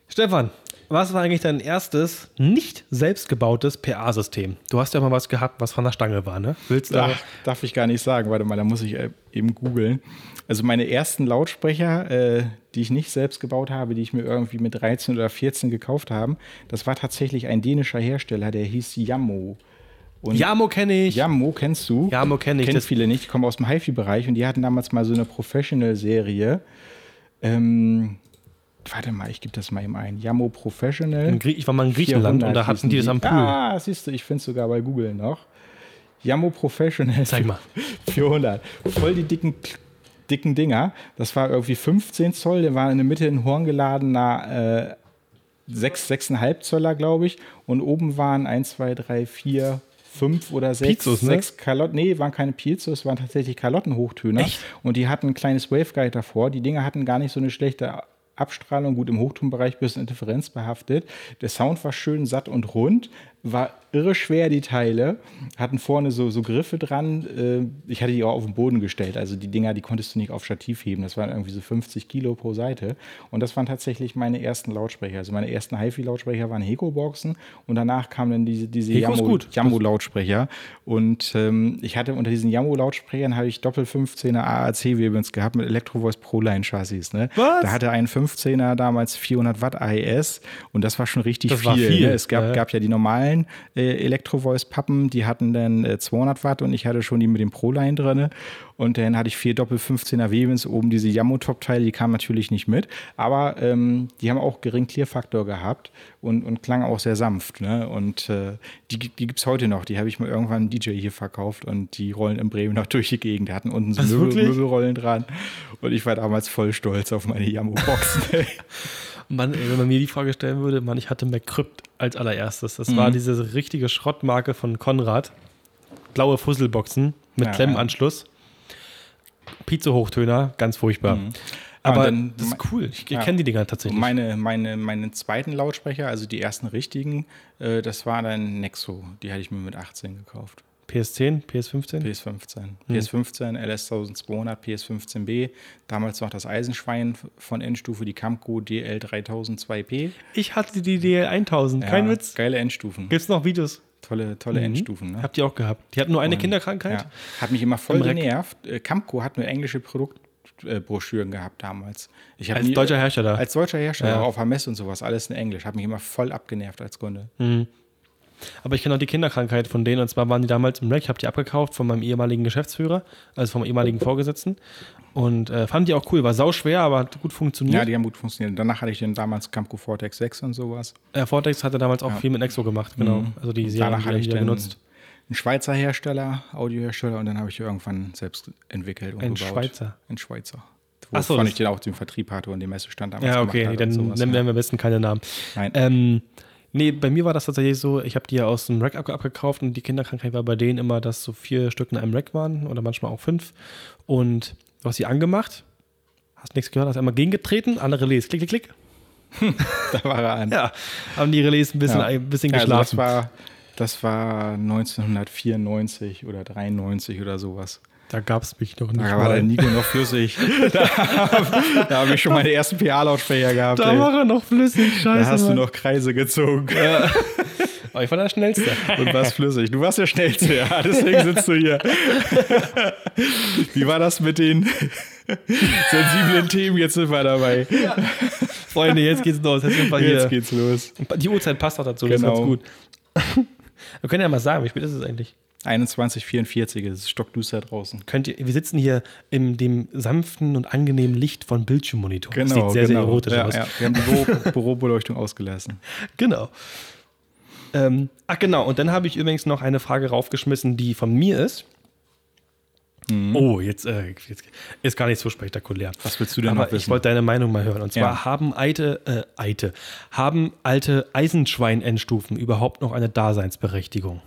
Stefan, was war eigentlich dein erstes nicht selbstgebautes PA-System? Du hast ja mal was gehabt, was von der Stange war, ne? Willst du? Ach, darf ich gar nicht sagen. Warte mal, da muss ich äh, eben googeln. Also meine ersten Lautsprecher, äh, die ich nicht selbst gebaut habe, die ich mir irgendwie mit 13 oder 14 gekauft habe, das war tatsächlich ein dänischer Hersteller, der hieß Jammo. Und Jamo kenne ich. Jamo kennst du? Jamo kenne ich. Kennen viele nicht. Ich komme aus dem HiFi-Bereich und die hatten damals mal so eine Professional-Serie. Ähm, warte mal, ich gebe das mal eben ein. Jamo Professional. Ich war mal in Griechenland und da hatten die das am Pool. Ah, siehst du, ich finde es sogar bei Google noch. Jamo Professional. Zeig mal. 400. Voll die dicken, dicken Dinger. Das war irgendwie 15 Zoll. Der war in der Mitte ein horngeladener äh, 6, 6,5 Zöller, glaube ich. Und oben waren 1, 2, 3, 4, fünf oder sechs, Pizos, ne? sechs Kalotten. Nee, waren keine Pizos, waren tatsächlich Kalottenhochtöner. Echt? Und die hatten ein kleines Waveguide davor. Die Dinger hatten gar nicht so eine schlechte Abstrahlung, gut im Hochtonbereich bisschen interferenzbehaftet. Der Sound war schön satt und rund, war irre schwer, die Teile. Hatten vorne so, so Griffe dran. Äh, ich hatte die auch auf den Boden gestellt. Also die Dinger, die konntest du nicht auf Stativ heben. Das waren irgendwie so 50 Kilo pro Seite. Und das waren tatsächlich meine ersten Lautsprecher. Also meine ersten HiFi-Lautsprecher waren Heko-Boxen. Und danach kamen dann diese, diese Jammo-Lautsprecher. Und ähm, ich hatte unter diesen Jammo-Lautsprechern habe ich Doppel 15er AAC-Webens gehabt mit Electrovoice Proline-Chassis. Ne? Was? Da hatte ein 15er damals 400 Watt AES. Und das war schon richtig Das viel. war viel. Ne? Es gab, Ja. gab ja die normalen äh, Electro-Voice-Pappen, die hatten dann äh, 200 Watt und ich hatte schon die mit dem Pro-Line drin. Und dann hatte ich vier Doppel 15er Webens, oben diese Jammo-Top-Teile, die kamen natürlich nicht mit. Aber ähm, die haben auch geringen Clear-Faktor gehabt und, und klangen auch sehr sanft. Ne? Und äh, die, die gibt es heute noch. Die habe ich mal irgendwann einem DJ hier verkauft und die rollen in Bremen noch durch die Gegend. Die hatten unten so Möbel? Möbelrollen dran. Und ich war damals voll stolz auf meine Jammo-Boxen. Mann, ey, wenn man mir die Frage stellen würde, Mann, ich hatte McCrypt als allererstes. Das Mhm. war diese richtige Schrottmarke von Konrad. Blaue Fusselboxen mit Ja, Klemmanschluss. Pizza-Hochtöner, ganz furchtbar. Mhm. Aber dann- das ist cool. Ich Ja. kenne die Dinger tatsächlich. meine, meine, meine zweiten Lautsprecher, also die ersten richtigen, äh, das war dann Nexo. Die hatte ich mir mit 18 gekauft. PS10, PS15? PS15. PS15, LS1200, PS15B. Damals noch das Eisenschwein von Endstufe, die Camco DL3002P. ich hatte die DL1000, kein Ja, Witz. Geile Endstufen. Gibt es noch Videos? Tolle, tolle Endstufen. Ne? Habt ihr auch gehabt. Die hatten nur eine Und, Kinderkrankheit. Ja. Hat mich immer voll Im genervt. Äh, Camco hat nur englische Produktbroschüren gehabt damals. Als deutscher Hersteller. Als deutscher Hersteller, Ja. auf Hermes und sowas, alles in Englisch. Hat mich immer voll abgenervt als Kunde. Aber ich kenne auch die Kinderkrankheit von denen. Und zwar waren die damals im Rack. Ich habe die abgekauft von meinem ehemaligen Geschäftsführer, also vom ehemaligen Vorgesetzten. Und äh, fand die auch cool. War sauschwer, aber hat gut funktioniert. Ja, die haben gut funktioniert. Danach hatte ich dann damals Camco Vortex 6 und sowas. äh, Vortex hatte damals auch viel mit Nexo gemacht, genau. Also die Danach die ich dann genutzt. einen Schweizer Hersteller, Audiohersteller und dann habe ich irgendwann selbst entwickelt und Ein gebaut. Schweizer? Ein Schweizer. Ach so, Wovon ich den auch den Vertrieb hatte und den Messestand damals Ja, okay, dann nennen ja. wir am besten keine Namen. Nein. Ähm, nee, bei mir war das tatsächlich so, ich habe die ja aus dem Rack ab abgekauft und die Kinderkrankheit war bei denen immer, dass so vier Stück in einem Rack waren oder manchmal auch fünf. Und du hast sie angemacht, hast nichts gehört, hast einmal gegengetreten, andere Relais, klick, klick, klick. da war er an. Ja, haben die Relais ein bisschen, Ja. ein bisschen Ja, also geschlafen. das, war, das war 1994 oder 93 oder sowas. Da gab es mich noch nicht. Da war mal. der Nico noch flüssig. da da habe ich schon meine ersten PA-Lautsprecher gehabt. da ey. war er noch flüssig, scheiße. Da hast du Mann. noch Kreise gezogen Aber ich war der Schnellste. und warst flüssig. Du warst der Schnellste, ja. Deswegen sitzt du hier. Wie war das mit den sensiblen Themen? Jetzt sind wir dabei. Freunde, jetzt geht's los. Jetzt, sind wir hier. Jetzt geht's los. Die Uhrzeit passt auch dazu, das Genau. ist ganz gut. Wir können ja mal sagen, wie spät ist es eigentlich? 2144, es ist stockduster draußen. Könnt ihr, wir sitzen hier in dem sanften und angenehmen Licht von Bildschirmmonitor. das Genau, sieht sehr, genau. sehr erotisch ja, aus. Ja. Wir haben die Büro Bürobeleuchtung ausgelassen. Genau. Ähm, ach genau, und dann habe ich übrigens noch eine Frage raufgeschmissen, die von mir ist. Mhm. Oh, jetzt, äh, jetzt ist gar nicht so spektakulär. Was willst du denn Aber noch wissen? ich wollte deine Meinung mal hören. Und zwar Ja. haben alte, äh, alte, haben alte Eisenschwein-Endstufen überhaupt noch eine Daseinsberechtigung?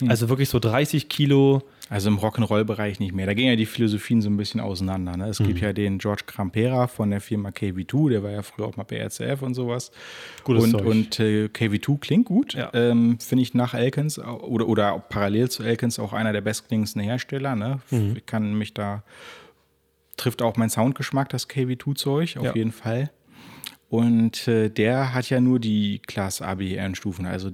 Hm. Also wirklich so 30 Kilo. Also im Rock'n'Roll-Bereich nicht mehr. Da gehen ja die Philosophien so ein bisschen auseinander. Ne? Es Mhm. gibt ja den George Crampera von der Firma KV2, der war ja früher auch mal bei RCF und sowas. Gutes und Zeug. und äh, KV2 klingt gut. Ja. Ähm, Finde ich nach Elkins oder, oder parallel zu Elkins auch einer der bestklingendsten Hersteller. Ne? Mhm. Ich kann mich da, trifft auch mein Soundgeschmack, das KV2-Zeug, auf Ja. jeden Fall. Und äh, der hat ja nur die Class ABN-Stufen. Also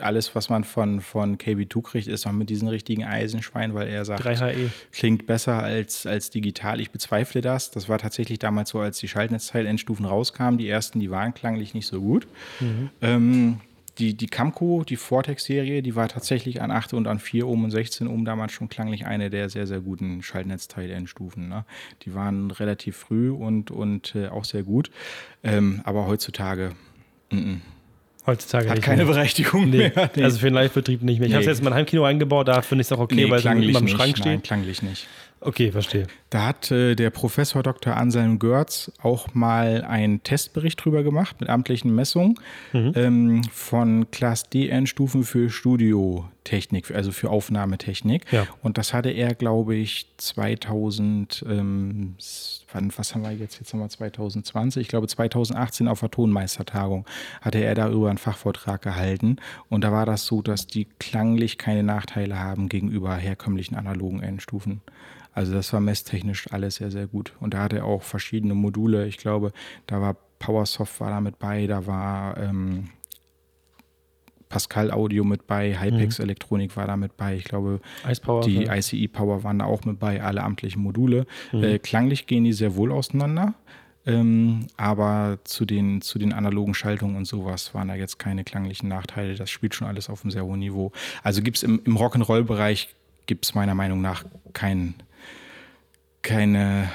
alles, was man von, von KB2 kriegt, ist noch mit diesen richtigen Eisenschweinen, weil er sagt, 3HE. klingt besser als, als digital. Ich bezweifle das. Das war tatsächlich damals so, als die Schaltnetzteil-Endstufen rauskamen. Die ersten, die waren klanglich nicht so gut. Mhm. Ähm, die, die Camco, die Vortex-Serie, die war tatsächlich an 8 und an 4 Ohm und 16 Ohm damals schon klanglich eine der sehr, sehr guten Schaltnetzteil-Endstufen. Ne? Die waren relativ früh und, und äh, auch sehr gut. Ähm, aber heutzutage. M -m. Heutzutage Hat keine mehr. Berechtigung nee. mehr. Nee. Also für den Live-Betrieb nicht mehr. Ich nee. habe es jetzt in mein Heimkino eingebaut, da finde ich es auch okay, nee, weil es immer im Schrank steht. Nein, klanglich nicht. Okay, verstehe. Da hat äh, der Professor Dr. Anselm Görz auch mal einen Testbericht drüber gemacht mit amtlichen Messungen mhm. ähm, von Class D-Endstufen für Studiotechnik, also für Aufnahmetechnik. Ja. Und das hatte er, glaube ich, 2000, ähm, was haben wir jetzt? Jetzt haben wir 2020, ich glaube 2018 auf der Tonmeistertagung hatte er darüber einen Fachvortrag gehalten. Und da war das so, dass die klanglich keine Nachteile haben gegenüber herkömmlichen analogen Endstufen. Also das war messtechnisch alles sehr, sehr gut. Und da hatte er auch verschiedene Module. Ich glaube, da war PowerSoft war da mit bei, da war ähm, Pascal Audio mit bei, Hypex mhm. Elektronik war da mit bei. Ich glaube, Power, die ja. ICE Power waren da auch mit bei, alle amtlichen Module. Mhm. Äh, klanglich gehen die sehr wohl auseinander. Ähm, aber zu den, zu den analogen Schaltungen und sowas waren da jetzt keine klanglichen Nachteile. Das spielt schon alles auf einem sehr hohen Niveau. Also gibt es im, im Rock'n'Roll-Bereich, gibt es meiner Meinung nach keinen keine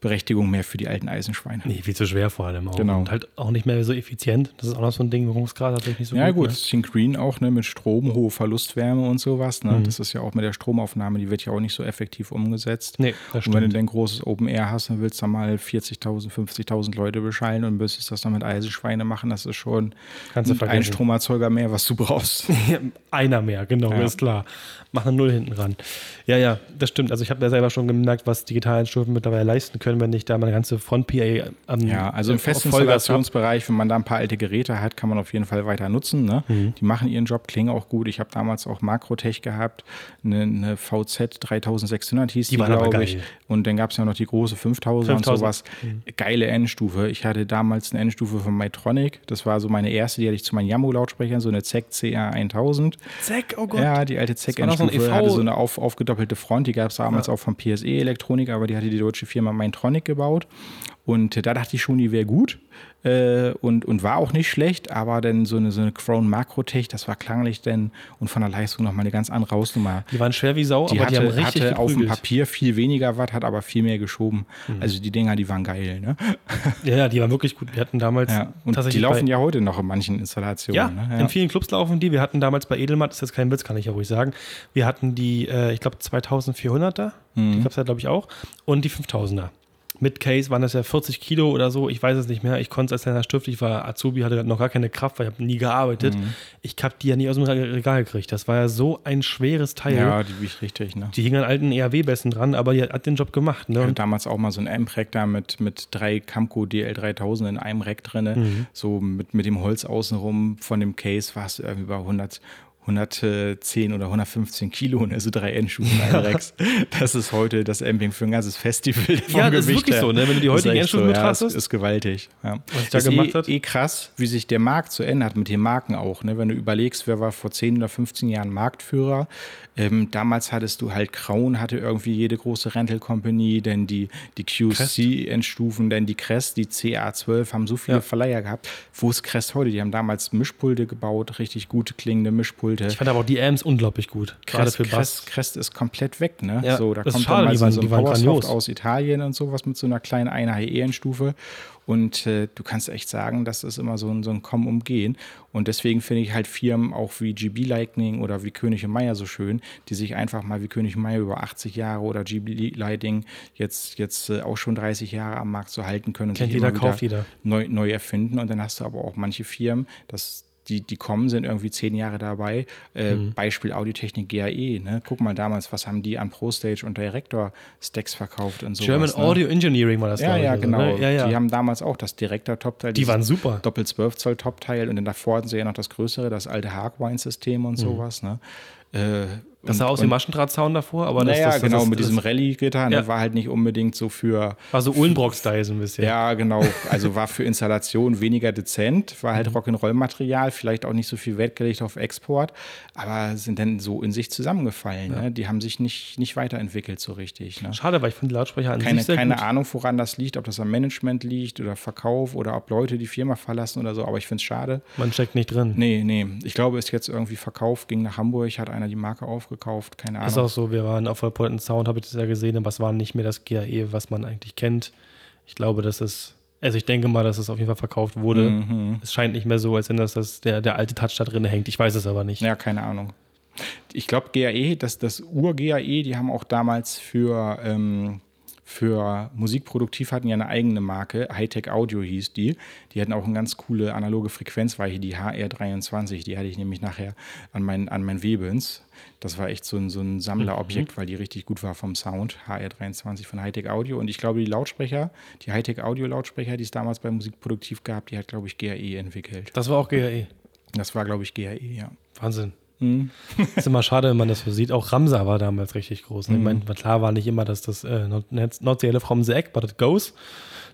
Berechtigung mehr für die alten Eisenschweine. Nee, viel zu schwer vor allem auch. Genau. Und halt auch nicht mehr so effizient. Das ist auch noch so ein Ding, Wirkungsgrad tatsächlich nicht so ja, gut. Ja gut, Sync Green auch ne, mit Strom, hohe Verlustwärme und sowas. Ne? Mhm. Das ist ja auch mit der Stromaufnahme, die wird ja auch nicht so effektiv umgesetzt. Nee, das und wenn du dann großes Open Air hast, dann willst du mal 40.000, 50.000 Leute beschallen und müsstest das dann mit Eisenschweine machen. Das ist schon ein Stromerzeuger mehr, was du brauchst. Einer mehr, genau, ja. ist klar. Mach eine Null hinten ran. Ja, ja, das stimmt. Also ich habe ja selber schon gemerkt, was digitale Stufen mittlerweile leisten können können, wenn ich da meine ganze Front-PA am Ja, also im festen Installationsbereich, wenn man da ein paar alte Geräte hat, kann man auf jeden Fall weiter nutzen. Ne? Mhm. Die machen ihren Job, klingen auch gut. Ich habe damals auch Makrotech gehabt, eine, eine VZ 3600 hieß die, die glaube ich. Und dann gab es ja noch die große 5000 und sowas. Mhm. Geile Endstufe. Ich hatte damals eine Endstufe von Mytronic. Das war so meine erste, die hatte ich zu meinen Jammo-Lautsprechern, so eine ZEC CR1000. ZEC, oh Gott. Ja, die alte ZEC-Endstufe so hatte so eine auf, aufgedoppelte Front. Die gab es damals ja. auch von PSE Elektronik, aber die hatte die deutsche Firma Mytronic Electronic gebaut. Und da dachte ich schon, die wäre gut äh, und, und war auch nicht schlecht, aber dann so eine, so eine Crown Makrotech, das war klanglich denn und von der Leistung nochmal eine ganz andere Hausnummer. Die waren schwer wie Sau, die aber hatte, die haben richtig hatte auf dem Papier viel weniger Watt, hat aber viel mehr geschoben. Mhm. Also die Dinger, die waren geil. Ne? Ja, die waren wirklich gut. Wir hatten damals ja, und tatsächlich. Die laufen ja heute noch in manchen Installationen. Ja, ne? ja, in vielen Clubs laufen die. Wir hatten damals bei Edelmatt, das ist jetzt kein Witz, kann ich ja ruhig sagen. Wir hatten die, äh, ich glaube, 2400er, mhm. die gab es ja, glaube ich, auch, und die 5000er mit Case waren das ja 40 Kilo oder so, ich weiß es nicht mehr. Ich konnte es als kleiner Stift, ich war Azubi, hatte noch gar keine Kraft, weil ich habe nie gearbeitet. Mhm. Ich habe die ja nie aus dem Regal gekriegt. Das war ja so ein schweres Teil. Ja, die wiegt richtig, ne? Die hingen an alten ERW-Bässen dran, aber die hat den Job gemacht. Ne? Ich hatte damals auch mal so ein M-Rack da mit, mit drei Camco DL3000 in einem Rack drin. Mhm. So mit, mit dem Holz außenrum von dem Case war es irgendwie über 100, 110 oder 115 Kilo, also drei Endschuhen ein Rex. Das ist heute das Amping für ein ganzes Festival. Ja, das Gewicht ist wirklich her. so, ne? wenn du die heutigen Endschuhe so, betrachtest. Ja, ist, ist gewaltig. Ja. Was ich da gemacht eh, eh krass, wie sich der Markt zu ändern hat mit den Marken auch. Ne? Wenn du überlegst, wer war vor 10 oder 15 Jahren Marktführer, ähm, damals hattest du halt Kraun, hatte irgendwie jede große Rental Company, denn die, die QC-Endstufen, denn die Crest, die CA12 haben so viele ja. Verleiher gehabt. Wo ist Crest heute? Die haben damals Mischpulte gebaut, richtig gute klingende Mischpulte. Ich fand aber auch die Amps unglaublich gut, gerade für Bass. Crest, Crest ist komplett weg, ne? Ja, so, da kommt schade, dann mal so, so ein Powersoft aus Italien und sowas mit so einer kleinen 1 HE-Endstufe. Und äh, du kannst echt sagen, das ist immer so ein, so ein Kommen und Gehen. Und deswegen finde ich halt Firmen auch wie GB Lightning oder wie König und Meier so schön, die sich einfach mal wie König und Meier über 80 Jahre oder GB Lightning jetzt, jetzt äh, auch schon 30 Jahre am Markt so halten können und Kennt sich jeder, immer kauft jeder. Neu, neu erfinden. Und dann hast du aber auch manche Firmen, das die, die kommen, sind irgendwie zehn Jahre dabei. Äh, mhm. Beispiel Audiotechnik GAE. Ne? Guck mal damals, was haben die an ProStage und Director-Stacks verkauft und so. German ne? Audio Engineering war das, Ja, ja, also, genau. Ne? Ja, ja. Die haben damals auch das Director-Top-Teil. Die waren super. Doppel 12 Zoll Top-Teil und dann davor hatten sie ja noch das größere, das alte Hardwine-System und mhm. sowas. Ne? Äh, Das sah aus wie Maschendrahtzaun davor, aber naja, das, das, genau, das, mit diesem Rallye-Gitter, ne, Ja. war halt nicht unbedingt so für. War so Uhlenbrock-Style so ein bisschen. Ja, genau. Also war für Installation weniger dezent, war Mhm. halt Rock'n'Roll-Material, vielleicht auch nicht so viel Wert gelegt auf Export, aber sind dann so in sich zusammengefallen. Ne? Die haben sich nicht, nicht weiterentwickelt so richtig. Ne? Schade, weil ich finde die Lautsprecher an Keine, sich sehr keine gut. Ahnung, woran das liegt, ob das am Management liegt oder Verkauf oder ob Leute die Firma verlassen oder so, aber ich finde es schade. Man steckt nicht drin. Nee, nee. Ich glaube, ist jetzt irgendwie verkauft, ging nach Hamburg, hat einer die Marke aufgekauft, keine Ahnung. Ist auch so, wir waren auf Point Sound, habe ich das ja gesehen, aber es war nicht mehr das GAE, was man eigentlich kennt. Ich glaube, das ist, also ich denke mal, dass es auf jeden Fall verkauft wurde. Mhm. Es scheint nicht mehr so, als wenn das, das der, der alte Touch da drin hängt. Ich weiß es aber nicht. Ja, keine Ahnung. Ich glaube, GAE, das, das Ur-GAE, die haben auch damals für, ähm, für Musikproduktiv hatten ja eine eigene Marke, Hightech Audio hieß die. Die hatten auch eine ganz coole analoge Frequenzweiche, die HR23. Die hatte ich nämlich nachher an meinen an mein Webens. Das war echt so ein, so ein Sammlerobjekt, weil die richtig gut war vom Sound. HR23 von Hightech Audio. Und ich glaube, die Lautsprecher, die Hightech Audio Lautsprecher, die es damals bei Musikproduktiv gab, die hat, glaube ich, GAE entwickelt. Das war auch GAE. Das war, glaube ich, GAE, ja. Wahnsinn. Mhm. ist immer schade, wenn man das so sieht. Auch Ramsa war damals richtig groß. Ne? Ich meine, klar war nicht immer, dass das äh, not, not the elephant from the egg, but it goes.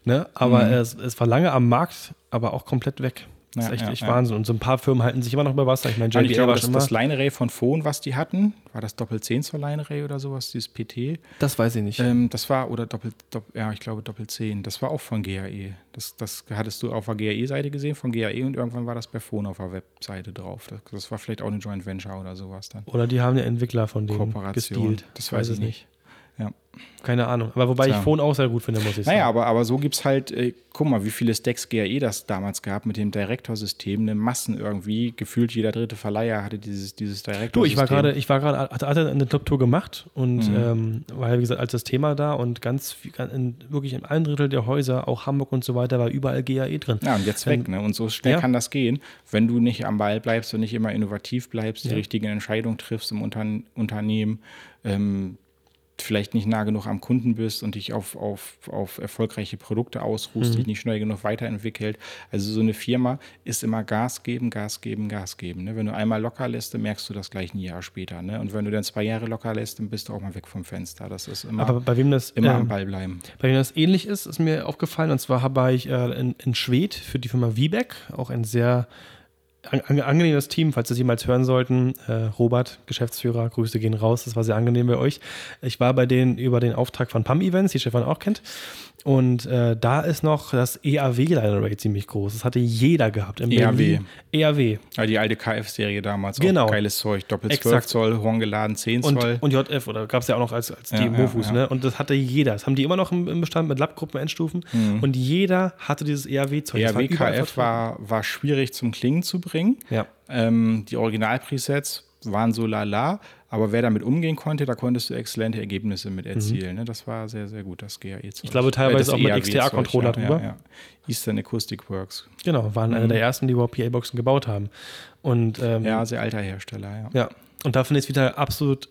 Ne? Aber es, es war lange am Markt, aber auch komplett weg. Das ist Ja, echt, ja, echt ja. Wahnsinn. Und so ein paar Firmen halten sich immer noch über Wasser. Ich meine, Und ich JBL glaube, war das, das Line-Array von Phone, was die hatten, war das Doppel-10 zur Line-Array oder sowas, dieses PT. Das weiß ich nicht. Ähm, das war, oder Doppel, Doppel, ja, ich glaube Doppel-10. Das war auch von GAE. Das, das hattest du auf der GAE-Seite gesehen, von GAE und irgendwann war das bei Phone auf der Webseite drauf. Das, das war vielleicht auch eine Joint Venture oder sowas dann. Oder die haben den Entwickler von denen Kooperation. gestealt. Das weiß ich nicht. Ja. Keine Ahnung. Aber wobei Tja. ich Phone auch sehr gut finde, muss ich sagen. Naja, aber, aber so gibt es halt, äh, guck mal, wie viele Stacks GAE das damals gab mit dem Direktor-System, eine Massen irgendwie. Gefühlt jeder dritte Verleiher hatte dieses, dieses Direktor-System. Du, ich war gerade, ich war gerade, hatte, hatte eine Top-Tour gemacht und Mhm. ähm, war ja, wie gesagt, als das Thema da und ganz, viel- ganz in, wirklich in einem Drittel der Häuser, auch Hamburg und so weiter, war überall GAE drin. Ja, und jetzt weg, ne? Und so schnell Ja. kann das gehen, wenn du nicht am Ball bleibst und nicht immer innovativ bleibst, die Ja. richtigen Entscheidungen triffst im Untern Unternehmen, ähm, vielleicht nicht nah genug am Kunden bist und dich auf, auf, auf erfolgreiche Produkte ausruhst, Mhm. dich nicht schnell genug weiterentwickelt. Also so eine Firma ist immer Gas geben, Gas geben, Gas geben. Ne? Wenn du einmal locker lässt, dann merkst du das gleich ein Jahr später. Ne? Und wenn du dann zwei Jahre locker lässt, dann bist du auch mal weg vom Fenster. Das ist immer, Aber bei wem das, immer ähm, am Ball bleiben. bei wem das ähnlich ist, ist mir aufgefallen. Und zwar habe ich äh, in, in Schwed für die Firma Wiebeck, auch ein sehr an, an, angenehmes Team, falls Sie es jemals hören sollten. Äh, Robert, Geschäftsführer, Grüße gehen raus. Das war sehr angenehm bei euch. Ich war bei denen über den Auftrag von PAM Events, die Stefan auch kennt. Und äh, da ist noch das E EAW-Line-Array ziemlich groß. Das hatte jeder gehabt. Im EAW. Berlin. EAW. Ja, die alte KF-Serie damals. Genau. Auch geiles Zeug. Doppel 12 Exakt. Zoll, horngeladen 10 Und, Zoll. und JF, oder gab es ja auch noch als, als die Ja, ja, Mofus, ja. ne? Und das hatte jeder. Das haben die immer noch im, im Bestand mit Labgruppen, Endstufen. Und jeder hatte dieses E EAW-Zeug. Überall KF war, war schwierig zum Klingen zu bringen. Ja. Ähm, die Original-Presets waren so lala, aber wer damit umgehen konnte, da konntest du exzellente Ergebnisse mit erzielen. Ne? Das war sehr, sehr gut, das GAE-Zeug. Mhm. Ich glaube, teilweise auch mit XTA-Controller ja, drüber. Ja, ja. Eastern Acoustic Works. Genau, waren einer der ersten, die überhaupt PA-Boxen gebaut haben. Und ähm, Ja, sehr alter Hersteller, ja. ja. Und da finde ich es wieder absolut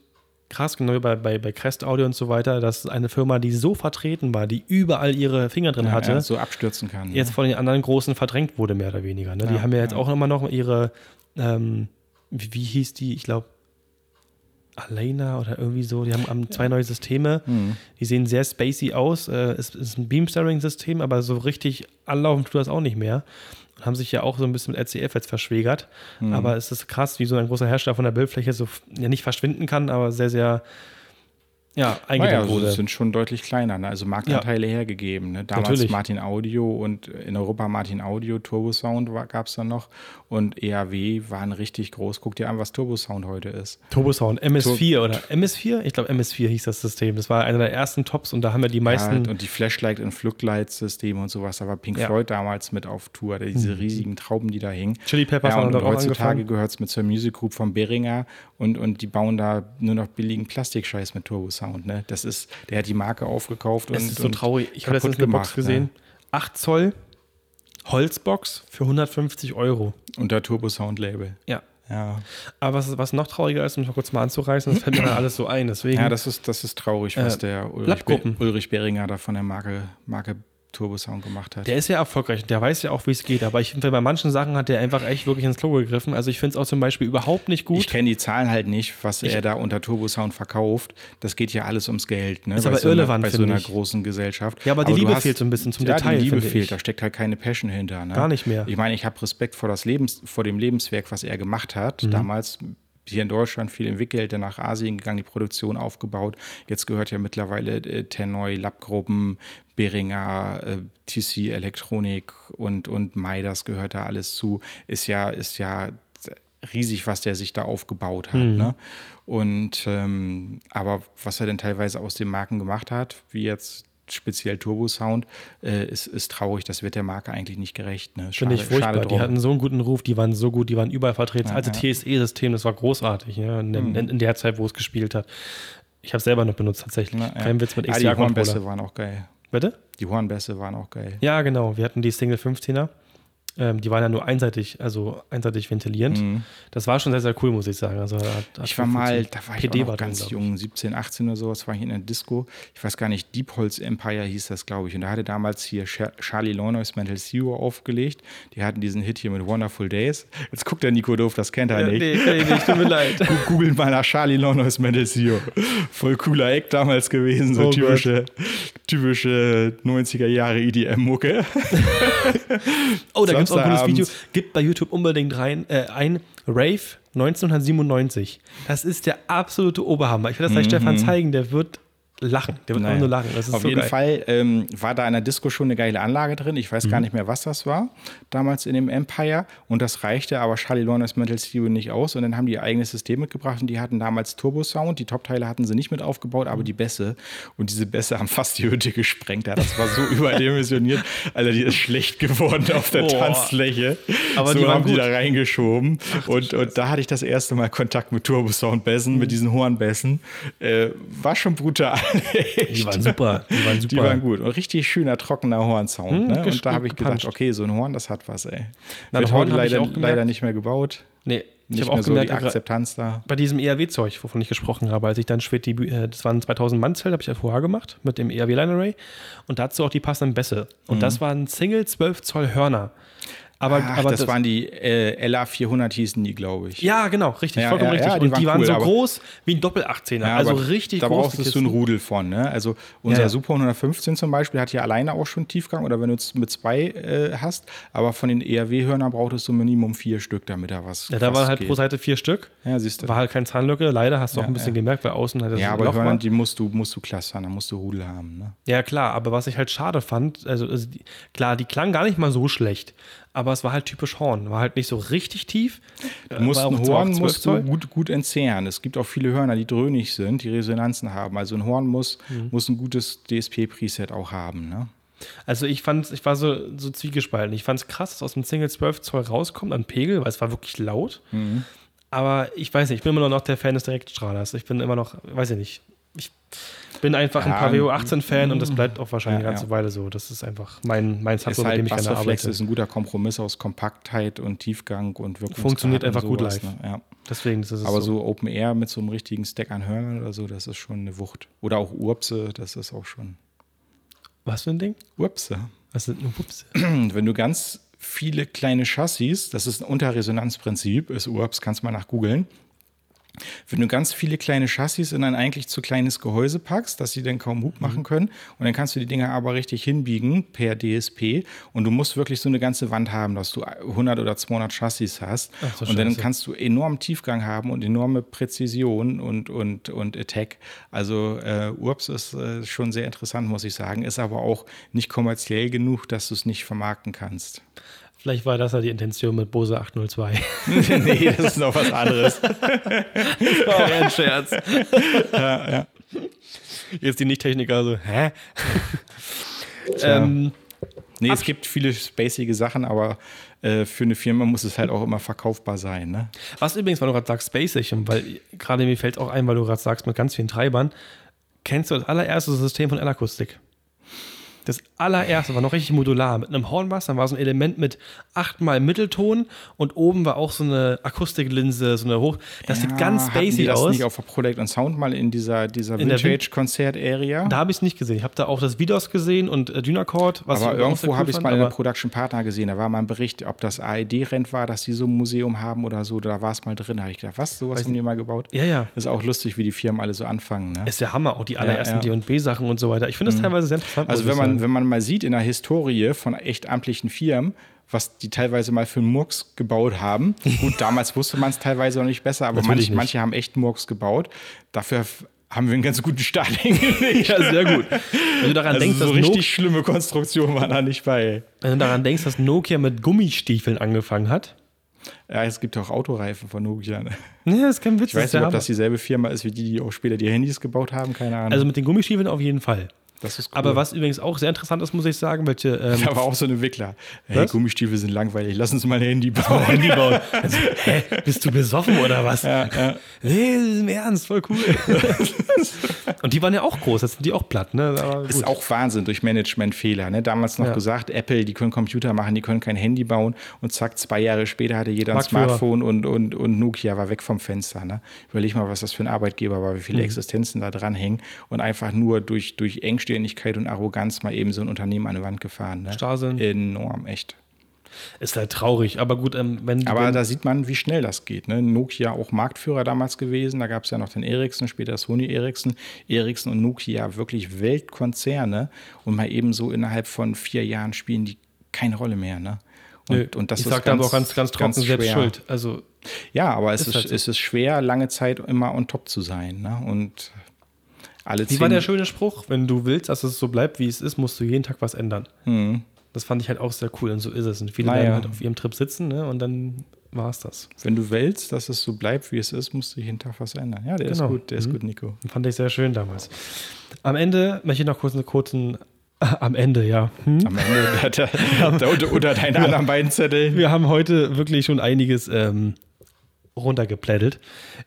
krass, genau bei, bei, bei Crest Audio und so weiter, dass eine Firma, die so vertreten war, die überall ihre Finger drin hatte, ja, so abstürzen kann. jetzt von den anderen Großen verdrängt wurde, mehr oder weniger. Ne? die Ja, haben ja jetzt ja. auch immer noch ihre, ähm, wie, wie hieß die, ich glaube, Alena oder irgendwie so, die haben, haben zwei neue Systeme, Mhm. die sehen sehr spacey aus, äh, es ist ein Beam-Steering-System, aber so richtig anlaufen tut das auch nicht mehr. Und haben sich ja auch so ein bisschen mit RCF jetzt verschwägert. Mhm. Aber es ist krass, wie so ein großer Hersteller von der Bildfläche so ja, nicht verschwinden kann, aber sehr, sehr ja, Naja, eingedämmt also sind schon deutlich kleiner, ne? also Marktanteile hergegeben. Ne? Damals Natürlich. Martin Audio und in Europa Martin Audio, Turbo Sound gab es dann noch und EAW waren richtig groß. Guck dir an, was Turbo Sound heute ist. Turbosound, MS4 oder MS4? Ich glaube, MS4 hieß das System. Das war einer der ersten Tops und da haben ja die meisten. Ja, und die Flashlight- und Floodlight-Systeme und sowas, da war Pink Ja. Floyd damals mit auf Tour, diese riesigen Trauben, die da hingen. Chili Peppers ja, und, und heutzutage gehört es mit zur Music Group von Behringer und, und die bauen da nur noch billigen Plastikscheiß mit Turbo Sound. Ne? Das ist, der hat die Marke aufgekauft und Es ist so traurig. Ich habe letztens eine Box gemacht, gesehen. Ne? 8 Zoll Holzbox für 150 Euro. Unter Turbo Sound Label. Ja. Ja. Aber was, was noch trauriger ist, um es mal kurz mal anzureißen, das fällt mir alles so ein. Deswegen, Ja, das ist, das ist traurig, was Äh, der Ulrich. Be Ulrich Behringer da von der Marke, Marke Turbo-Sound gemacht hat. Der ist ja erfolgreich, der weiß ja auch, wie es geht, aber ich finde, bei manchen Sachen hat der einfach echt wirklich ins Klo gegriffen. Also ich finde es auch zum Beispiel überhaupt nicht gut. Ich kenne die Zahlen halt nicht, was ich er da unter Turbo-Sound verkauft. Das geht ja alles ums Geld. Ne? Ist bei aber so irrelevant, einer, Bei so einer ich. großen Gesellschaft. Ja, aber die aber Liebe hast, fehlt so ein bisschen zum ja, Detail. Die Liebe fehlt, da steckt halt keine Passion hinter. Ne? Gar nicht mehr. Ich meine, ich habe Respekt vor, das Lebens, vor dem Lebenswerk, was er gemacht hat. Mhm. Damals hier in Deutschland viel entwickelt, dann nach Asien gegangen, die Produktion aufgebaut. Jetzt gehört ja mittlerweile äh, Terneu, Labgruppen, Beringer, äh, TC Elektronik und, und Maidas gehört da alles zu. Ist ja, ist ja riesig, was der sich da aufgebaut hat. Mhm. Ne? Und ähm, aber was er denn teilweise aus den Marken gemacht hat, wie jetzt speziell Turbo Sound, äh, ist, ist traurig. Das wird der Marke eigentlich nicht gerecht. Ne? Finde ich furchtbar. Die hatten so einen guten Ruf, die waren so gut, die waren überall vertreten. Das alte ja. TSE-System, das war großartig ja, in, mhm. in, in, der Zeit, wo es gespielt hat. Ich habe es selber noch benutzt tatsächlich. Na, ja. Kein Witz mit XDR-Controller. Ah, die Hornbässe waren auch geil. Bitte? Die Hornbässe waren auch geil. Ja, genau. Wir hatten die Single 15er. Ähm, die waren ja nur einseitig, also einseitig ventilierend. Mhm. Das war schon sehr, sehr cool, muss ich sagen. Also, hat, hat ich war mal, da war PD ich auch ganz drin, jung, 17, 18 oder sowas, war ich in einer Disco. Ich weiß gar nicht, Deep Holz Empire hieß das, glaube ich. Und da hatte damals hier Charlie Lonois Mental Zero aufgelegt. Die hatten diesen Hit hier mit Wonderful Days. Jetzt guckt der Nico doof, das kennt er ja, nicht. Nee, kann ich nicht, tut mir leid. Googelt mal nach Charlie Lonois Mental Zero. Voll cooler Eck damals gewesen, so oh typische, typische 90er Jahre EDM-Mucke. oh, da gibt es auch ein gutes Video. Gibt bei YouTube unbedingt rein äh, ein Rave 1997. Das ist der absolute Oberhammer. Ich will das gleich mhm. Stefan zeigen. Der wird lachen. Der wird naja. nur lachen. Auf so jeden geil. Fall ähm, war da in der Disco schon eine geile Anlage drin. Ich weiß mhm. gar nicht mehr, was das war. Damals in dem Empire. Und das reichte aber Charlie Lawrence Metal Steel nicht aus. Und dann haben die ihr eigenes System mitgebracht. Und die hatten damals Turbo Sound. Die Top-Teile hatten sie nicht mit aufgebaut, aber die Bässe. Und diese Bässe haben fast die Hütte gesprengt. Ja, das war so überdimensioniert. Alter, die ist schlecht geworden auf der Boah. Tanzfläche. Aber so die haben gut. die da reingeschoben. Ach, und, und da hatte ich das erste Mal Kontakt mit Turbo Sound Bässen, mhm. mit diesen Hornbässen. Äh, war schon brutal. die waren super. Die waren super. Die waren gut. Und richtig schöner, trockener Hornsound. Hm, ne? Und da habe ich gedacht, okay, so ein Horn, das hat was, ey. Na, Wird heute leider, leider nicht mehr gebaut. Nee, ich habe auch gemerkt, so die Akzeptanz da. Bei diesem ERW-Zeug, wovon ich gesprochen habe, als ich dann spät die, äh, das waren 2000 Mann-Zelt, habe ich ja vorher gemacht mit dem ERW Line Array und dazu auch die passenden Bässe. Und mhm. das waren Single 12 Zoll Hörner. Aber, Ach, aber das, das, waren die äh, LA400 hießen die, glaube ich. Ja, genau, richtig, ja, vollkommen ja, richtig. Ja, die und waren die waren cool, so groß wie ein Doppel-18er, also richtig da groß. Da brauchst du ein Rudel von. Ne? Also unser Super 115 zum Beispiel hat ja alleine auch schon Tiefgang oder wenn du es mit zwei äh, hast, aber von den ERW-Hörnern brauchtest du Minimum vier Stück, damit da was Ja, da waren halt geht. pro Seite vier Stück. Ja, siehst du. War halt kein Zahnlücke, leider hast du auch ein bisschen gemerkt, weil außen halt das Ja, aber Hörner, die musst du, musst du clustern, da musst du Rudel haben. Ne? Ja, klar, aber was ich halt schade fand, also, also die, klar, die klang gar nicht mal so schlecht, aber es war halt typisch Horn. War halt nicht so richtig tief. Du musst ein Horn musst du gut, gut entzehren. Es gibt auch viele Hörner, die dröhnig sind, die Resonanzen haben. Also ein Horn muss, mhm. muss ein gutes DSP-Preset auch haben. Ne? Also ich fand, ich war so, so zwiegespalten. Ich fand es krass, dass aus dem Single 12 Zoll rauskommt an Pegel, weil es war wirklich laut. Mhm. Aber ich weiß nicht, ich bin immer noch der Fan des Direktstrahlers. Ich bin immer noch, weiß ich nicht, ich bin einfach ja, ein Paveo 18-Fan und das bleibt auch wahrscheinlich ja, eine ganze ja. Weile so. Das ist einfach mein, mein Subwoofer, halt, mit dem ich gerne arbeite. ist ein guter Kompromiss aus Kompaktheit und Tiefgang und Wirkungsgrad. Funktioniert einfach gut live. Ne? Ja. Deswegen ist es Aber so. so Open Air mit so einem richtigen Stack an Hörnern oder so, das ist schon eine Wucht. Oder auch Urpse, das ist auch schon. Was für ein Ding? Urpse. Was sind nur Urpse? Wenn du ganz viele kleine Chassis, das ist ein Unterresonanzprinzip, ist URPS, kannst du mal nach googeln. Wenn du ganz viele kleine Chassis in ein eigentlich zu kleines Gehäuse packst, dass sie dann kaum Hub machen mhm. können, und dann kannst du die Dinger aber richtig hinbiegen per DSP und du musst wirklich so eine ganze Wand haben, dass du 100 oder 200 Chassis hast Ach, so und dann kannst du enormen Tiefgang haben und enorme Präzision und, und, und Attack. Also äh, URPS ist äh, schon sehr interessant, muss ich sagen, ist aber auch nicht kommerziell genug, dass du es nicht vermarkten kannst. Vielleicht war das ja die Intention mit Bose 802. nee, das ist noch was anderes. das war ein Scherz. ja, ja. Jetzt die Nicht-Techniker so, hä? ähm, nee, es gibt viele spacige Sachen, aber äh, für eine Firma muss es halt auch immer verkaufbar sein. Ne? Was übrigens, weil du gerade sagst, spacig, weil gerade mir fällt auch ein, weil du gerade sagst, mit ganz vielen Treibern, kennst du das allererste System von L-Akustik? Das allererste war noch richtig modular. Mit einem Hornbass, dann war so ein Element mit achtmal Mittelton und oben war auch so eine Akustiklinse, so eine Hoch. Das ja, sieht ganz spacey die das aus. nicht auf der Product und Sound mal in dieser, dieser Vintage-Konzert-Area? Da habe ich es nicht gesehen. Ich habe da auch das Vidos gesehen und äh, Dynacord. Was aber irgendwo cool habe ich es mal in der Production Partner gesehen. Da war mal ein Bericht, ob das AED-Rent war, dass die so ein Museum haben oder so. Da war es mal drin. Da habe ich gedacht, was, sowas haben die mal gebaut? Ja, ja. Das ist auch lustig, wie die Firmen alle so anfangen. Ne? Ist ja Hammer, auch die allerersten ja, ja. D&B-Sachen und so weiter. Ich finde das mhm. teilweise sehr interessant. Also wenn man, wenn man mal sieht in der Historie von echt amtlichen Firmen, was die teilweise mal für einen Murks gebaut haben. Gut, damals wusste man es teilweise noch nicht besser, aber manch, manche haben echt Murks gebaut. Dafür haben wir einen ganz guten Start hingelegt. ja, sehr gut. Wenn du daran also denkst, so dass richtig no schlimme Konstruktion war da nicht bei. Wenn du daran denkst, dass Nokia mit Gummistiefeln angefangen hat. Ja, es gibt auch Autoreifen von Nokia. Ne? Ja, das ist kein Witz. Ich weiß nicht, ob das dieselbe Firma ist, wie die, die auch später die Handys gebaut haben, keine Ahnung. Also mit den Gummistiefeln auf jeden Fall. Das ist cool. Aber was übrigens auch sehr interessant ist, muss ich sagen, welche. Ähm, da war auch so ein Entwickler. Hey, Gummistiefel sind langweilig, lass uns mal ein Handy bauen. Handy bauen. Also, hä, bist du besoffen oder was? Ja, ja. Nee, im Ernst, voll cool. Und die waren ja auch groß, jetzt sind die auch platt. Ne? Das ist auch Wahnsinn durch Managementfehler. Ne? Damals noch ja. gesagt, Apple, die können Computer machen, die können kein Handy bauen. Und zack, zwei Jahre später hatte jeder ein Smartphone und, und, und Nokia war weg vom Fenster. Ne? Überleg mal, was das für ein Arbeitgeber war, wie viele mhm. Existenzen da dran hängen. Und einfach nur durch, durch Engstirnigkeit und Arroganz mal eben so ein Unternehmen an die Wand gefahren. Ne? Starrsinn. Enorm, echt. Ist halt traurig, aber gut, ähm, wenn Aber da sieht man, wie schnell das geht. Ne? Nokia auch Marktführer damals gewesen. Da gab es ja noch den Ericsson, später Sony Ericsson. Ericsson und Nokia wirklich Weltkonzerne. Und mal eben so innerhalb von vier Jahren spielen die keine Rolle mehr. Ne? Und, Nö, und das ich sage aber auch ganz, ganz trocken ganz selbst schuld. Also ja, aber es ist, halt so. es ist schwer, lange Zeit immer on top zu sein. Ne? Und alle Wie war der schöne Spruch? Wenn du willst, dass es so bleibt, wie es ist, musst du jeden Tag was ändern. Mhm. Das fand ich halt auch sehr cool und so ist es. Und viele naja. werden halt auf ihrem Trip sitzen ne? und dann war es das. Wenn du willst, dass es so bleibt, wie es ist, musst du jeden Tag was ändern. Ja, der genau. ist gut, der mhm. ist gut, Nico. Fand ich sehr schön damals. Am Ende möchte ich noch kurz einen kurzen am Ende, ja. Hm? Am Ende, der, der, unter, unter deinen anderen beiden Zettel. Wir haben heute wirklich schon einiges ähm, runtergeplättelt.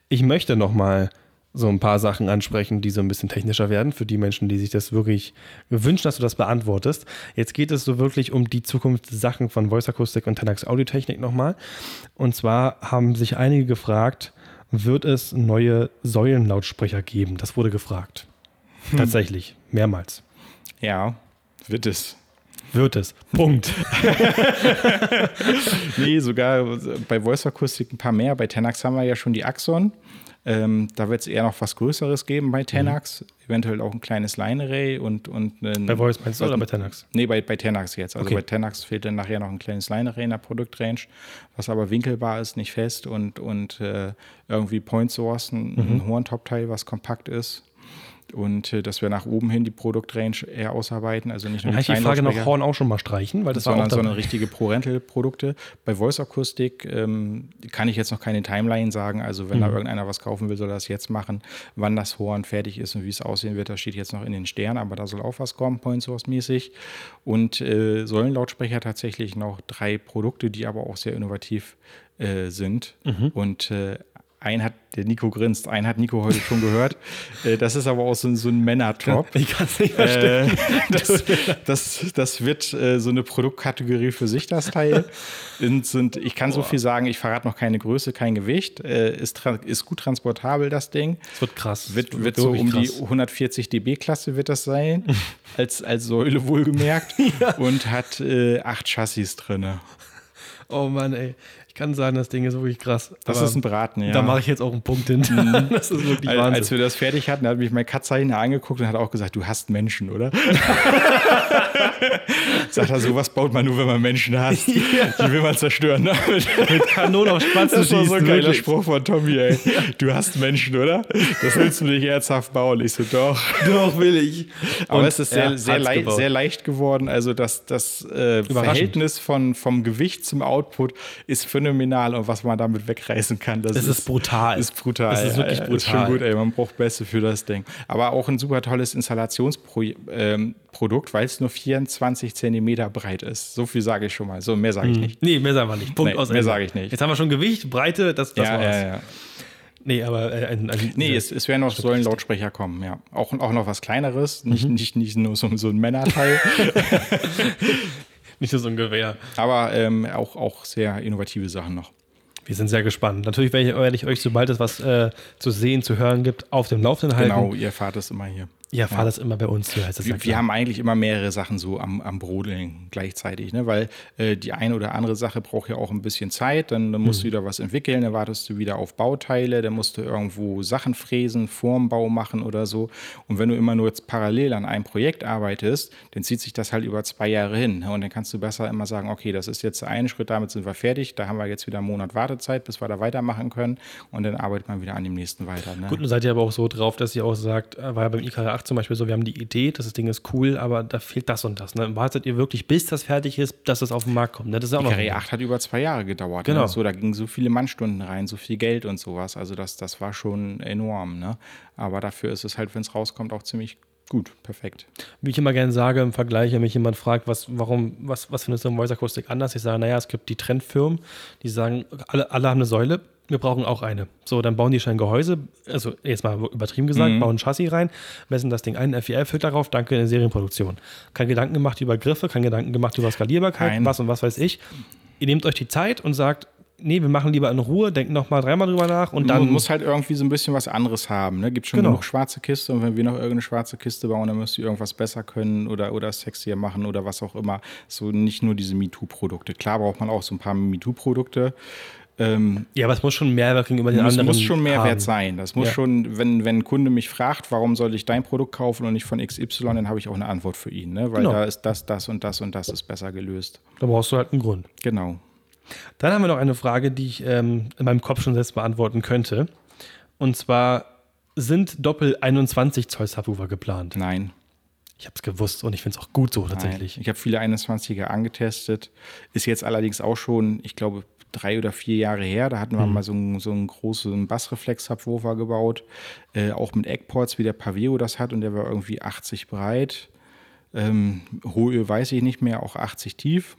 Ich möchte noch mal so ein paar Sachen ansprechen, die so ein bisschen technischer werden, für die Menschen, die sich das wirklich wünschen, dass du das beantwortest. Jetzt geht es so wirklich um die Zukunftssachen von Voice Acoustic und Tenax Audiotechnik nochmal. Und zwar haben sich einige gefragt, wird es neue Säulenlautsprecher geben? Das wurde gefragt. Hm. Tatsächlich, mehrmals. Ja, wird es. Wird es. Punkt. nee, sogar bei Voice Acoustic ein paar mehr. Bei Tenax haben wir ja schon die Axon. Ähm, da wird es eher noch was Größeres geben bei Tenax, mhm. eventuell auch ein kleines Line-Array und, und ein, Bei Voice meinst du oder bei Tenax? Nee, bei, bei Tenax jetzt. Also okay. bei Tenax fehlt dann nachher noch ein kleines Line-Array in der Produktrange, was aber winkelbar ist, nicht fest und, und äh, irgendwie Point Source, ein, mhm. ein Horn-Top-Teil, was kompakt ist und äh, dass wir nach oben hin die Produktrange eher ausarbeiten. Also nicht nur Dann die, die Frage noch Horn auch schon mal streichen, weil das sondern, war auch sondern richtige Pro-Rental-Produkte. Bei Voice Akustik ähm, kann ich jetzt noch keine Timeline sagen. Also wenn mhm. da irgendeiner was kaufen will, soll er das jetzt machen. Wann das Horn fertig ist und wie es aussehen wird, das steht jetzt noch in den Sternen, aber da soll auch was kommen, Point Source mäßig. Und äh, sollen Lautsprecher tatsächlich noch drei Produkte, die aber auch sehr innovativ äh, sind. Mhm. Und äh, ein hat, der Nico grinst, einen hat Nico heute schon gehört. Äh, das ist aber auch so, so ein Männer-Top. Ich kann es nicht verstehen. Äh, das, das, das, wird äh, so eine Produktkategorie für sich, das Teil. Sind, ich kann Boah. so viel sagen, ich verrate noch keine Größe, kein Gewicht. Ist, ist gut transportabel, das Ding. Es wird krass. Wird, wird, wird so um krass. die 140 dB-Klasse wird das sein. als, als Säule wohlgemerkt. ja. Und hat äh, acht Chassis drin. Oh Mann, ey kann sagen, das Ding ist wirklich krass. Das ist ein Braten, ja. Da mache ich jetzt auch einen Punkt hinter. Mhm. Das ist wirklich Wahnsinn. Als wir das fertig hatten, hat mich mein Katzeiner angeguckt und hat auch gesagt, du hast Menschen, oder? Sagt er, sowas baut man nur, wenn man Menschen hasst. Ja. Die will man zerstören. Ne? Mit Kanonen auf Spatzen Das war so ein geiler wirklich. Spruch von Tommy, ey. Ja. Du hast Menschen, oder? Das willst du nicht ernsthaft bauen. Ich so, doch. Doch, will ich. Aber und es ist sehr, sehr, lei gebaut. sehr leicht geworden. Also das, das äh, Verhältnis von, vom Gewicht zum Output ist phänomenal und was man damit wegreißen kann. Das, ist, ist, brutal. Ist brutal. Das ist wirklich brutal. Ist schon gut, ey. Man braucht Beste für das Ding. Aber auch ein super tolles Installationsprodukt, ähm, weil es nur 24 Zentimeter breit ist. So viel sage ich schon mal. So, mehr sage ich hm. nicht. Nee, mehr sagen wir nicht. Punkt nee, aus. Mehr sage ich nicht. Jetzt haben wir schon Gewicht, Breite, das, das ja, war's. Ja, ja. Nee, aber äh, ein, ein, Nee, es, es werden noch, sollen Lautsprecher kommen, ja. Auch, auch noch was Kleineres, nicht, mhm. nicht, nicht nur so, so ein Männerteil. nicht nur so ein Gewehr. Aber ähm, auch, auch sehr innovative Sachen noch. Wir sind sehr gespannt. Natürlich werde ich, werde ich euch, sobald es was äh, zu sehen, zu hören gibt, auf dem Laufenden halten. Genau, ihr fahrt es immer hier. Ja, fahr ja. das immer bei uns hier. Heißt das wir, wir haben eigentlich immer mehrere Sachen so am, am Brodeln gleichzeitig, ne? weil äh, die eine oder andere Sache braucht ja auch ein bisschen Zeit. Dann, dann musst hm. du wieder was entwickeln, dann wartest du wieder auf Bauteile, dann musst du irgendwo Sachen fräsen, Formbau machen oder so. Und wenn du immer nur jetzt parallel an einem Projekt arbeitest, dann zieht sich das halt über zwei Jahre hin. Ne? Und dann kannst du besser immer sagen, okay, das ist jetzt ein Schritt, damit sind wir fertig. Da haben wir jetzt wieder einen Monat Wartezeit, bis wir da weitermachen können. Und dann arbeitet man wieder an dem nächsten weiter. Ne? Gut, und seid ihr aber auch so drauf, dass ihr auch sagt, äh, war ja beim IKR 8 zum Beispiel so, wir haben die Idee, das Ding ist cool, aber da fehlt das und das. Ne? Wartet ihr wirklich, bis das fertig ist, dass es auf den Markt kommt? Ne? Das ist auch die Carré 8 hat über zwei Jahre gedauert. Ne? Genau. Ne? So, da gingen so viele Mannstunden rein, so viel Geld und sowas. Also das, das war schon enorm. Ne? Aber dafür ist es halt, wenn es rauskommt, auch ziemlich gut, perfekt. Wie ich immer gerne sage im Vergleich, wenn mich jemand fragt, was, warum, was, was findest du im Voice Akustik anders? Ich sage, naja, es gibt die Trendfirmen, die sagen, alle, alle haben eine Säule, wir brauchen auch eine. So, dann bauen die schon ein Gehäuse, also jetzt mal übertrieben gesagt, mhm. bauen ein Chassis rein, messen das Ding ein, FEL-Filter drauf, danke in der Serienproduktion. Kein Gedanken gemacht über Griffe, kein Gedanken gemacht über Skalierbarkeit, kein. was und was weiß ich. Ihr nehmt euch die Zeit und sagt, nee, wir machen lieber in Ruhe, denken noch mal dreimal drüber nach und dann. Man muss halt irgendwie so ein bisschen was anderes haben. Ne? Gibt schon genau. genug schwarze Kiste und wenn wir noch irgendeine schwarze Kiste bauen, dann müsst ihr irgendwas besser können oder, oder sexier machen oder was auch immer. So nicht nur diese MeToo-Produkte. Klar braucht man auch so ein paar MeToo-Produkte. Ähm, ja, aber es muss schon Mehrwert gegenüber den anderen. Es muss schon Mehrwert haben. sein. Das muss ja. schon, wenn, wenn ein Kunde mich fragt, warum soll ich dein Produkt kaufen und nicht von XY, dann habe ich auch eine Antwort für ihn. Ne? Weil genau. da ist das, das und das und das ist besser gelöst. Da brauchst du halt einen Grund. Genau. Dann haben wir noch eine Frage, die ich ähm, in meinem Kopf schon selbst beantworten könnte. Und zwar, sind Doppel 21 Zoll Subwoofer geplant? Nein. Ich habe es gewusst und ich finde es auch gut so tatsächlich. Nein. Ich habe viele 21er angetestet. Ist jetzt allerdings auch schon, ich glaube, drei oder vier Jahre her. Da hatten wir mhm. mal so einen, so einen großen Bassreflex-Subwoofer gebaut, äh, auch mit Eckports, wie der Paveo das hat. Und der war irgendwie 80 breit. Ähm, Höhe weiß ich nicht mehr, auch 80 tief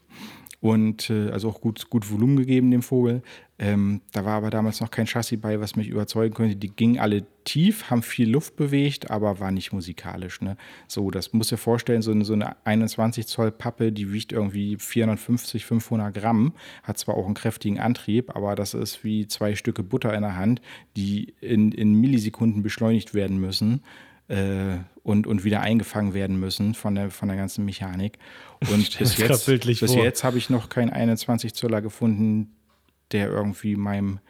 und äh, also auch gut, gut Volumen gegeben dem Vogel. Ähm, da war aber damals noch kein Chassis bei, was mich überzeugen könnte. Die gingen alle tief, haben viel Luft bewegt, aber war nicht musikalisch. Ne? So, das muss dir vorstellen, so eine, so eine 21 Zoll Pappe, die wiegt irgendwie 450, 500 Gramm, hat zwar auch einen kräftigen Antrieb, aber das ist wie zwei Stücke Butter in der Hand, die in, in Millisekunden beschleunigt werden müssen äh, und, und wieder eingefangen werden müssen von der, von der ganzen Mechanik. Und bis jetzt, bis jetzt habe ich noch keinen 21 Zöller gefunden, der irgendwie meinem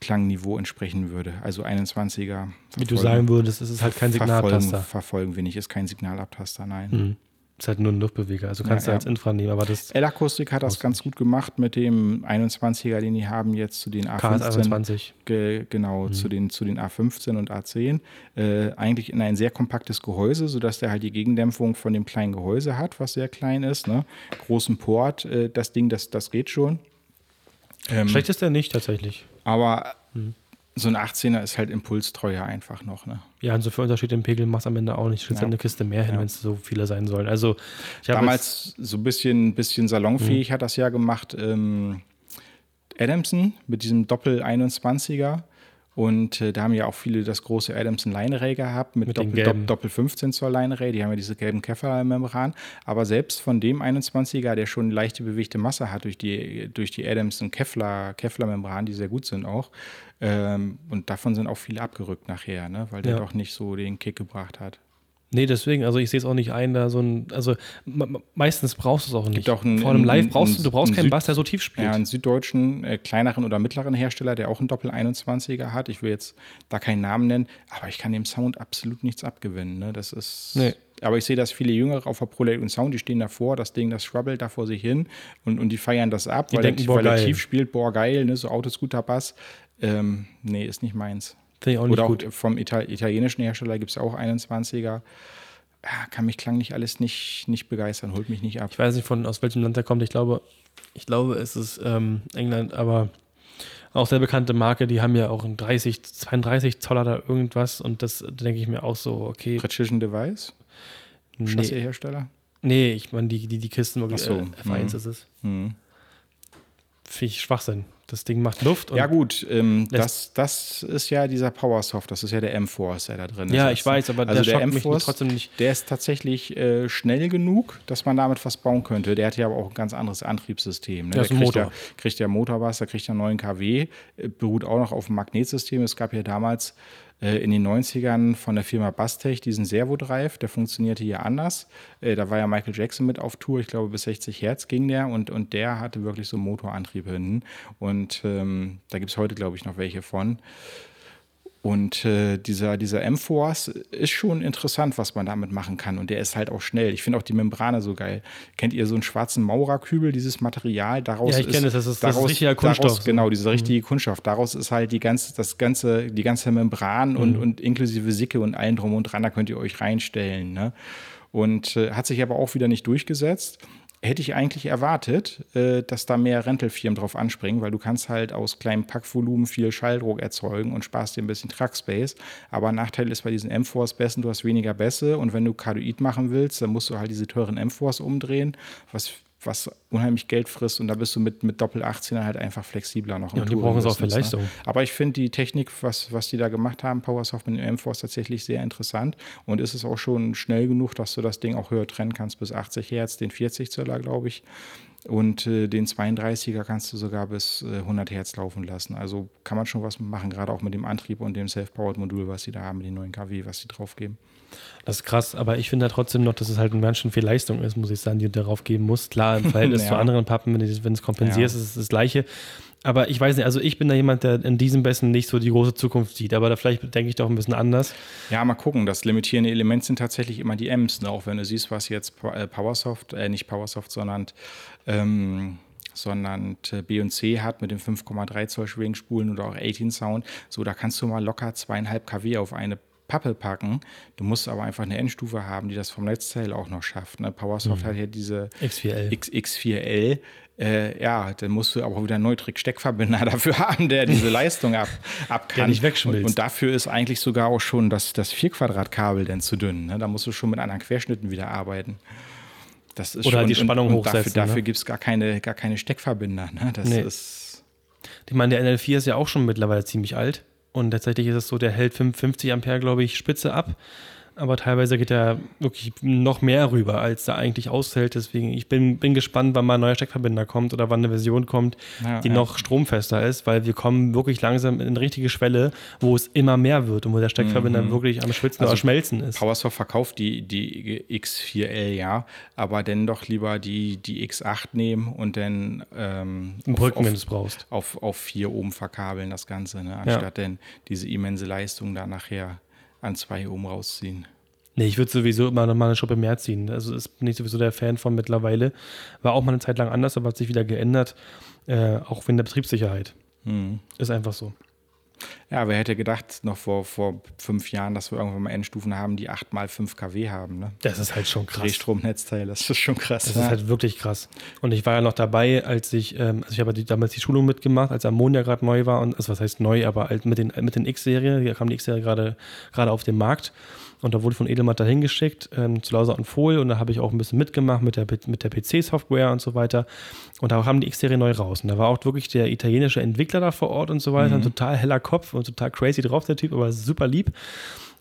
Klangniveau entsprechen würde. Also 21er. Wie du sagen würdest, ist es halt kein Signalabtaster. Verfolgen, verfolgen wir nicht, ist kein Signalabtaster, nein. Mhm. Ist halt nur ein Luftbeweger, also kannst ja, du als Infra nehmen, aber das. L-Akustik hat das ganz gut gemacht mit dem 21er, den die haben jetzt zu den A15. Ge genau, mhm. zu, den, zu den A15 und A10. Äh, eigentlich in ein sehr kompaktes Gehäuse, sodass der halt die Gegendämpfung von dem kleinen Gehäuse hat, was sehr klein ist. Ne? Großen Port, äh, das Ding, das, das geht schon. Ähm, Schlecht ist der nicht tatsächlich. Aber mhm so ein 18er ist halt impulstreuer einfach noch. Ne? Ja, und so viel Unterschied im Pegel macht am Ende auch nicht. Du ja. halt eine Kiste mehr hin, ja. wenn es so viele sein sollen. Also, Damals so ein bisschen, bisschen salonfähig mhm. hat das ja gemacht ähm, Adamson mit diesem Doppel-21er. Und äh, da haben ja auch viele das große Adamson Line gehabt mit, mit Doppel, Doppel, Doppel 15 Zoll Line Die haben ja diese gelben Käfermembran. Aber selbst von dem 21er, der schon leichte bewegte Masse hat durch die, durch die Adamson Kevlar, Kevlar die sehr gut sind auch. Ähm, und davon sind auch viele abgerückt nachher, ne? weil der ja. doch nicht so den Kick gebracht hat. Nee, deswegen, also ich sehe es auch nicht ein, da so ein, also meistens brauchst du es auch nicht. Gibt auch einen, Vor einem Live brauchst du, du brauchst keinen Süd, Bass, der so tief spielt. Ja, einen süddeutschen, äh, kleineren oder mittleren Hersteller, der auch einen Doppel-21er hat. Ich will jetzt da keinen Namen nennen, aber ich kann dem Sound absolut nichts abgewinnen. Ne? Das ist. Nee. Aber ich sehe, dass viele Jüngere auf der Prolate und Sound, die stehen davor, das Ding, das schwabbelt da vor sich hin und, und die feiern das ab, die weil, denken, der, weil er tief spielt, boah, geil, ne? so Autoscooter Bass. Ähm, nee, ist nicht meins. Finde ich auch nicht Oder gut. auch vom Ital italienischen Hersteller gibt es auch 21er. Ja, kann mich klanglich alles nicht, nicht begeistern, holt mich nicht ab. Ich weiß nicht, von aus welchem Land der kommt. Ich glaube, ich glaube, es ist ähm, England, aber auch sehr bekannte Marke, die haben ja auch ein 30, 32 Zoller da irgendwas und das denke ich mir auch so, okay. Precision Device? Nee. Hersteller? Nee, ich meine, die, die, die Kisten, so. äh, F1 mhm. ist es. Mhm. Finde ich Schwachsinn. Das Ding macht Luft. ja, gut, ähm, das, das ist ja dieser Powersoft, das ist ja der M-Force, der da drin ist. Ja, ich weiß, aber also der, M-Force, trotzdem nicht. Der ist tatsächlich äh, schnell genug, dass man damit was bauen könnte. Der hat ja aber auch ein ganz anderes Antriebssystem. Ne? Der, der kriegt, Motor. Ja, kriegt ja Motor was, der kriegt ja 9 kW, äh, beruht auch noch auf dem Magnetsystem. Es gab ja damals in den 90ern von der Firma Bastech diesen Servo-Drive, der funktionierte hier anders. Äh, da war ja Michael Jackson mit auf Tour, ich glaube bis 60 Hertz ging der und, und der hatte wirklich so Motorantrieb hinten. Und ähm, da gibt es heute, glaube ich, noch welche von. Und äh, dieser, dieser M-Force ist schon interessant, was man damit machen kann. Und der ist halt auch schnell. Ich finde auch die Membrane so geil. Kennt ihr so einen schwarzen Maurerkübel, dieses Material? Daraus ja, ich kenne das. Das ist, daraus, das ist richtiger Kunststoff. Daraus, genau, dieser mhm. richtige mhm. Kunststoff. Daraus ist halt die ganze, das ganze, die ganze Membran mhm. und, und inklusive Sicke und allen drum und dran, da könnt ihr euch reinstellen. Ne? Und äh, hat sich aber auch wieder nicht durchgesetzt hätte ich eigentlich erwartet, äh, dass da mehr Rentalfirmen drauf anspringen, weil du kannst halt aus kleinem Packvolumen viel Schalldruck erzeugen und sparst dir ein bisschen Truckspace. Aber Nachteil ist bei diesen M-Force-Bässen, du hast weniger Bässe und wenn du Cardioid machen willst, dann musst du halt diese teuren M-Force umdrehen, was was unheimlich Geld frisst und da bist du mit, mit Doppel 18 halt einfach flexibler noch. Ja, die brauchen es auch für Leistung. Aber ich finde die Technik, was, was die da gemacht haben, Powersoft mit dem M-Force, tatsächlich sehr interessant und ist es auch schon schnell genug, dass du das Ding auch höher trennen kannst, bis 80 Hertz, den 40 Zöller, glaube ich. Und äh, den 32er kannst du sogar bis äh, 100 Hertz laufen lassen. Also kann man schon was machen, gerade auch mit dem Antrieb und dem Self-Powered-Modul, was sie da haben, mit den neuen kW, was sie draufgeben. Das ist krass, aber ich finde ja trotzdem noch, dass es halt ganz schön viel Leistung ist, muss ich sagen, die du darauf geben musst. Klar, im Verhältnis ja. zu anderen Pappen, wenn du es kompensierst, ja. ist es das Gleiche. Aber ich weiß nicht, also ich bin da jemand, der in diesem Besten nicht so die große Zukunft sieht, aber da vielleicht denke ich doch ein bisschen anders. Ja, mal gucken. Das limitierende Element sind tatsächlich immer die M's, ne? auch wenn du siehst, was jetzt äh, Powersoft, äh, nicht Powersoft, sondern ähm, sondern äh, B und C hat mit den 5,3 Zoll Schwingspulen oder auch 18 Sound. So, da kannst du mal locker zweieinhalb kW auf eine Pappe packen. Du musst aber einfach eine Endstufe haben, die das vom Netzteil auch noch schafft. Ne? PowerSoft mhm. hat ja diese X4L. X, X4L. Äh, ja, dann musst du aber auch wieder einen Neutrik-Steckverbinder dafür haben, der diese Leistung ab, ab kann. Der nicht wegschmilzt. Und, und, dafür ist eigentlich sogar auch schon das, das 4-Quadrat-Kabel dann zu dünn. Ne? Da musst du schon mit anderen Querschnitten wieder arbeiten. Das ist Oder schon, die Spannung und, und hochsetzen. Dafür, dafür ne? gibt es gar keine, gar keine Steckverbinder. Ne? Das nee. ist. Ich meine, der NL4 ist ja auch schon mittlerweile ziemlich alt. Und tatsächlich ist es so, der hält 55 Ampere, glaube ich, Spitze ab aber teilweise geht er wirklich noch mehr rüber, als da eigentlich aushält. Deswegen, ich bin, bin gespannt, wann mal ein neuer Steckverbinder kommt oder wann eine Version kommt, ja, die ja. noch stromfester ist, weil wir kommen wirklich langsam in eine richtige Schwelle, wo es immer mehr wird und wo der Steckverbinder mhm. wirklich am Schwitzen also oder Schmelzen ist. PowerSoft verkauft die, die X4L, ja, aber dann doch lieber die, die X8 nehmen und dann ähm, Brücken, auf, wenn du es brauchst. Auf, auf vier oben verkabeln das Ganze, ne? anstatt ja. dann diese immense Leistung da nachher an zwei oben rausziehen. Nee, ich würde sowieso immer noch mal eine Schuppe mehr ziehen. Also ist, bin ich sowieso der Fan von mittlerweile. War auch mal eine Zeit lang anders, aber hat sich wieder geändert. Äh, auch wegen der Betriebssicherheit. Hm. Ist einfach so. Ja, wer hätte gedacht, noch vor, vor fünf Jahren, dass wir irgendwann mal Endstufen haben, die 8 mal 5 kW haben. Ne? Das ist halt schon krass. Drehstromnetzteil, das ist schon krass. Das ja. ist halt wirklich krass. Und ich war ja noch dabei, als ich, ähm, also ich habe damals die Schulung mitgemacht, als Ammonia gerade neu war. Und, also was heißt neu, aber halt mit den, mit den X-Serie, hier kam die X-Serie gerade auf den Markt. Und da wurde von Edelmatt dahin geschickt ähm, zu Lauser und Fohl und da habe ich auch ein bisschen mitgemacht mit der, mit der PC-Software und so weiter. Und da kam die X-Serie neu raus. Und da war auch wirklich der italienische Entwickler da vor Ort und so weiter. Mhm. Ein total heller Kopf und total crazy drauf, der Typ, aber super lieb.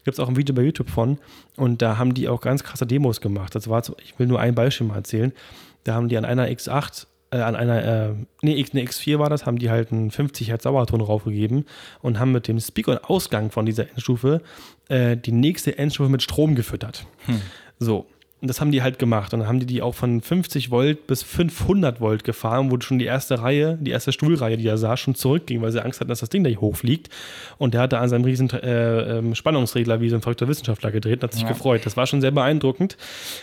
Gibt es auch ein Video bei YouTube von. Und da haben die auch ganz krasse Demos gemacht. Das war, ich will nur ein Beispiel mal erzählen. Da haben die an einer X8 äh, an einer, äh, nee, eine X4 war das, haben die halt einen 50 Hertz Sauerton raufgegeben und haben mit dem Speaker und Ausgang von dieser Endstufe äh, die nächste Endstufe mit Strom gefüttert. Hm. So. Und das haben die halt gemacht. Und dann haben die die auch von 50 Volt bis 500 Volt gefahren, wo schon die erste Reihe, die erste Stuhlreihe, die er sah, schon zurückging, weil sie Angst hatten, dass das Ding da hochfliegt. Und der hatte an seinem riesen äh, ähm, Spannungsregler wie so ein verrückter Wissenschaftler gedreht und hat sich ja. gefreut. Das war schon sehr beeindruckend.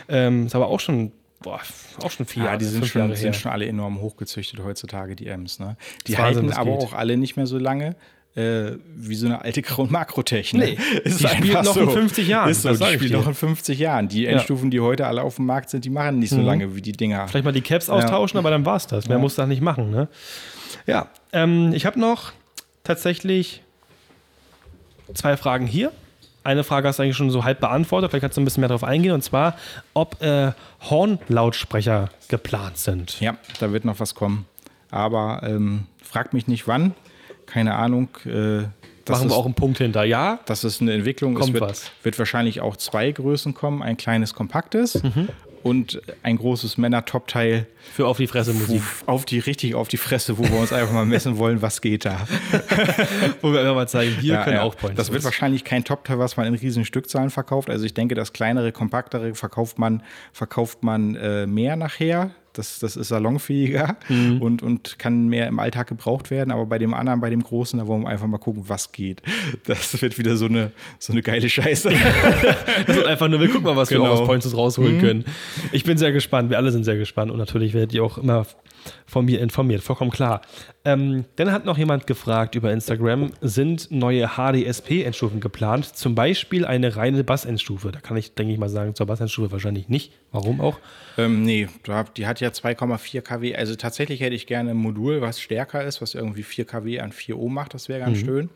Ähm, ist aber auch schon boah, auch schon vier Jahre. Ja, die sind schon, sind schon alle enorm hochgezüchtet heutzutage, die M's. Ne? Die halten aber geht. auch alle nicht mehr so lange. Äh, wie so eine alte Makrotechnik. Nee, ist die spielt noch so. in 50 Jahren. Ist so, die spielt noch in 50 Jahren. Die Endstufen, ja. die heute alle auf dem Markt sind, die machen nicht so mhm. lange wie die Dinger. Vielleicht mal die Caps austauschen, ja. aber dann war es das. Mehr ja. muss das nicht machen. Ne? Ja, ähm, ich habe noch tatsächlich zwei Fragen hier eine Frage hast du eigentlich schon so halb beantwortet, vielleicht kannst du ein bisschen mehr darauf eingehen, und zwar, ob äh, Hornlautsprecher geplant sind. Ja, da wird noch was kommen. aber ähm, fragt mich nicht wann. Keine Ahnung. Äh, Machen wir auch einen Punkt hinter, ja? Das ist eine Entwicklung. Kommt es wird, was. wird wahrscheinlich auch zwei Größen kommen: ein kleines, kompaktes und ein großes Männer-Top-Teil. Für auf die Fresse Musik. Auf die, richtig auf die Fresse, wo wir uns einfach mal messen wollen, was geht da. Wo wir einfach mal zeigen, wir Ja, können ja. auch Points. Das wird wahrscheinlich kein Top-Teil, was man in riesen Stückzahlen verkauft. Also ich denke, das kleinere, kompaktere verkauft man, verkauft man äh, mehr nachher. Das, das ist salonfähiger Mhm. und, und kann mehr im Alltag gebraucht werden. Aber bei dem anderen, bei dem Großen, da wollen wir einfach mal gucken, was geht. Das wird wieder so eine, so eine geile Scheiße. Das wird einfach nur, wir gucken mal, was wir Genau. auch aus Points rausholen können. Ich bin sehr gespannt, wir alle sind sehr gespannt und natürlich werdet ihr auch immer von mir informiert, vollkommen klar. Ähm, dann hat noch jemand gefragt über Instagram, sind neue HDSP-Endstufen geplant? Zum Beispiel eine reine Bass-Endstufe. Da kann ich, denke ich mal sagen, zur Bass-Endstufe wahrscheinlich nicht. Warum auch? Ähm, nee, die hat ja 2,4 kW. Also tatsächlich hätte ich gerne ein Modul, was stärker ist, was irgendwie 4 kW an 4 Ohm macht. Das wäre ganz schön.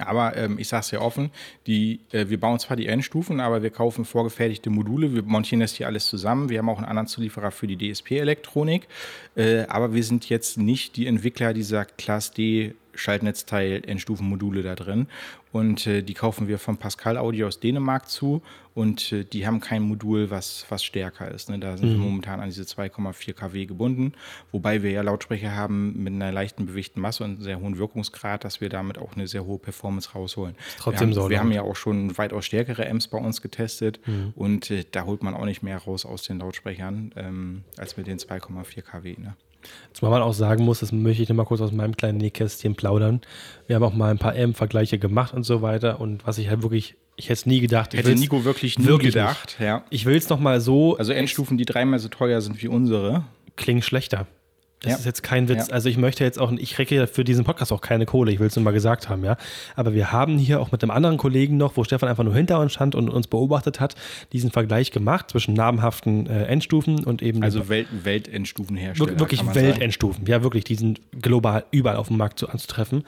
Aber ähm, ich sage es ja offen, die, äh, wir bauen zwar die Endstufen, aber wir kaufen vorgefertigte Module, wir montieren das hier alles zusammen. Wir haben auch einen anderen Zulieferer für die DSP-Elektronik, äh, aber wir sind jetzt nicht die Entwickler dieser Class D Schaltnetzteil Endstufenmodule da drin. Und äh, die kaufen wir von Pascal Audio aus Dänemark zu. Und äh, die haben kein Modul, was, was stärker ist. Ne? Da sind wir momentan an diese 2,4 kW gebunden. Wobei wir ja Lautsprecher haben mit einer leichten bewegten Masse und einem sehr hohen Wirkungsgrad, dass wir damit auch eine sehr hohe Performance rausholen. trotzdem wir haben, wir haben ja auch schon weitaus stärkere Amps bei uns getestet. Und äh, da holt man auch nicht mehr raus aus den Lautsprechern ähm, als mit den 2,4 kW. Ne? Zumal man auch sagen muss, das möchte ich noch mal kurz aus meinem kleinen Nähkästchen plaudern. Wir haben auch mal ein paar M-Vergleiche gemacht und so weiter. Und was ich halt wirklich, ich hätte es nie gedacht. Ich Hätte Nico wirklich nie wirklich gedacht. Ja. Ich will es noch mal so, Also Endstufen, die dreimal so teuer sind wie unsere. klingen schlechter. Das Ja. ist jetzt kein Witz. Ja. Also ich möchte jetzt auch, ich kriege ja für diesen Podcast auch keine Kohle, ich will es nur mal gesagt haben, ja. Aber wir haben hier auch mit einem anderen Kollegen noch, wo Stefan einfach nur hinter uns stand und uns beobachtet hat, diesen Vergleich gemacht zwischen namhaften äh, Endstufen und eben Also Welt, Weltendstufenhersteller. Wir- wirklich kann man sagen. Weltendstufen. Ja, wirklich, die sind global überall auf dem Markt zu, anzutreffen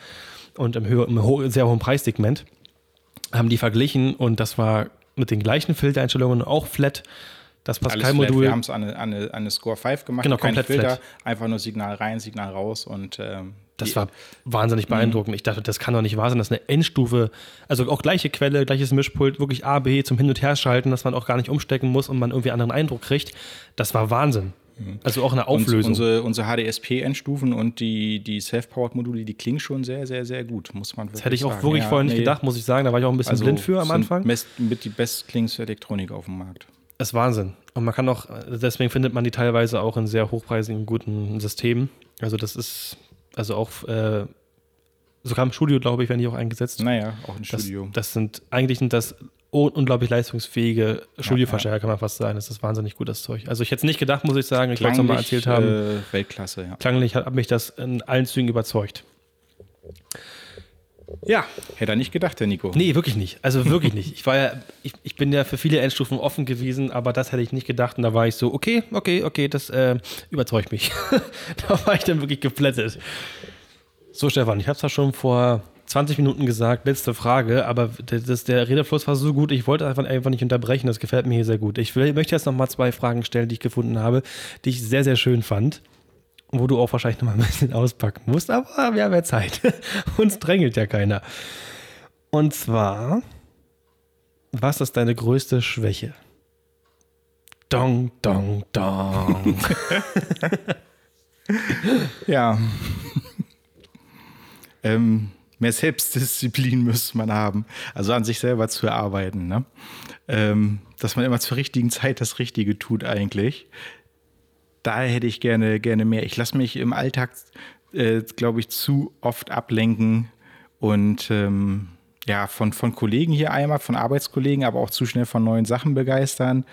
und im, höher, im ho sehr hohen Preissegment haben die verglichen und das war mit den gleichen Filtereinstellungen auch flat. Das. Pascal-Modul. Wir haben es an eine, an, eine, an eine Score 5 gemacht. Genau, komplett Filter, flat. einfach nur Signal rein, Signal raus und ähm, Das war wahnsinnig beeindruckend. Ich dachte, das kann doch nicht wahr sein, dass eine Endstufe, also auch gleiche Quelle, gleiches Mischpult, wirklich A, B zum Hin- und Herschalten, dass man auch gar nicht umstecken muss und man irgendwie einen anderen Eindruck kriegt. Das war Wahnsinn. Also auch eine Auflösung. unsere, unsere HDSP-Endstufen und die, die Self-Powered-Module, die klingen schon sehr, sehr, sehr gut, muss man wirklich das hätte ich auch sagen. wirklich Ja, vorher nicht nee. gedacht, muss ich sagen. Da war ich auch ein bisschen Also blind für am Anfang. Best, mit die bestklingendste Elektronik auf dem Markt. Das ist Wahnsinn. Und man kann auch, deswegen findet man die teilweise auch in sehr hochpreisigen, guten Systemen. Also das ist, also auch, äh, sogar im Studio, glaube ich, werden die auch eingesetzt. Naja, auch im Das, Studio. das sind, eigentlich sind das un- unglaublich leistungsfähige Studioverstärker, kann man fast sagen. Das ist wahnsinnig gut, das Zeug. Also ich hätte es nicht gedacht, muss ich sagen. Ich wollte es nochmal erzählt haben. Äh, Weltklasse, ja. Klanglich hat mich das in allen Zügen überzeugt. Ja, Hätte er nicht gedacht, der Nico. nee, wirklich nicht. Also wirklich nicht. Ich war ja, ich, ich bin ja für viele Endstufen offen gewesen, aber das hätte ich nicht gedacht. Und da war ich so, okay, okay, okay, das äh, überzeugt mich. da war ich dann wirklich geplättet. So, Stefan, ich habe es ja schon vor 20 Minuten gesagt, letzte Frage, aber das, der Redefluss war so gut, ich wollte einfach, einfach nicht unterbrechen, das gefällt mir hier sehr gut. Ich will, möchte jetzt noch mal zwei Fragen stellen, die ich gefunden habe, die ich sehr, sehr schön fand, wo du auch wahrscheinlich noch mal ein bisschen auspacken musst, aber wir haben ja Zeit. Uns drängelt ja keiner. Und zwar, was ist deine größte Schwäche? Dong, dong, dong. Ja. ähm, mehr Selbstdisziplin müsste man haben. Also an sich selber zu arbeiten. Ne? Ähm, dass man immer zur richtigen Zeit das Richtige tut eigentlich. Da hätte ich gerne, gerne mehr. Ich lasse mich im Alltag, äh, glaube ich, zu oft ablenken und ähm, ja, von, von Kollegen hier einmal, von Arbeitskollegen, aber auch zu schnell von neuen Sachen begeistern.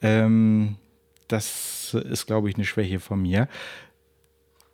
Ähm, das ist, glaube ich, eine Schwäche von mir.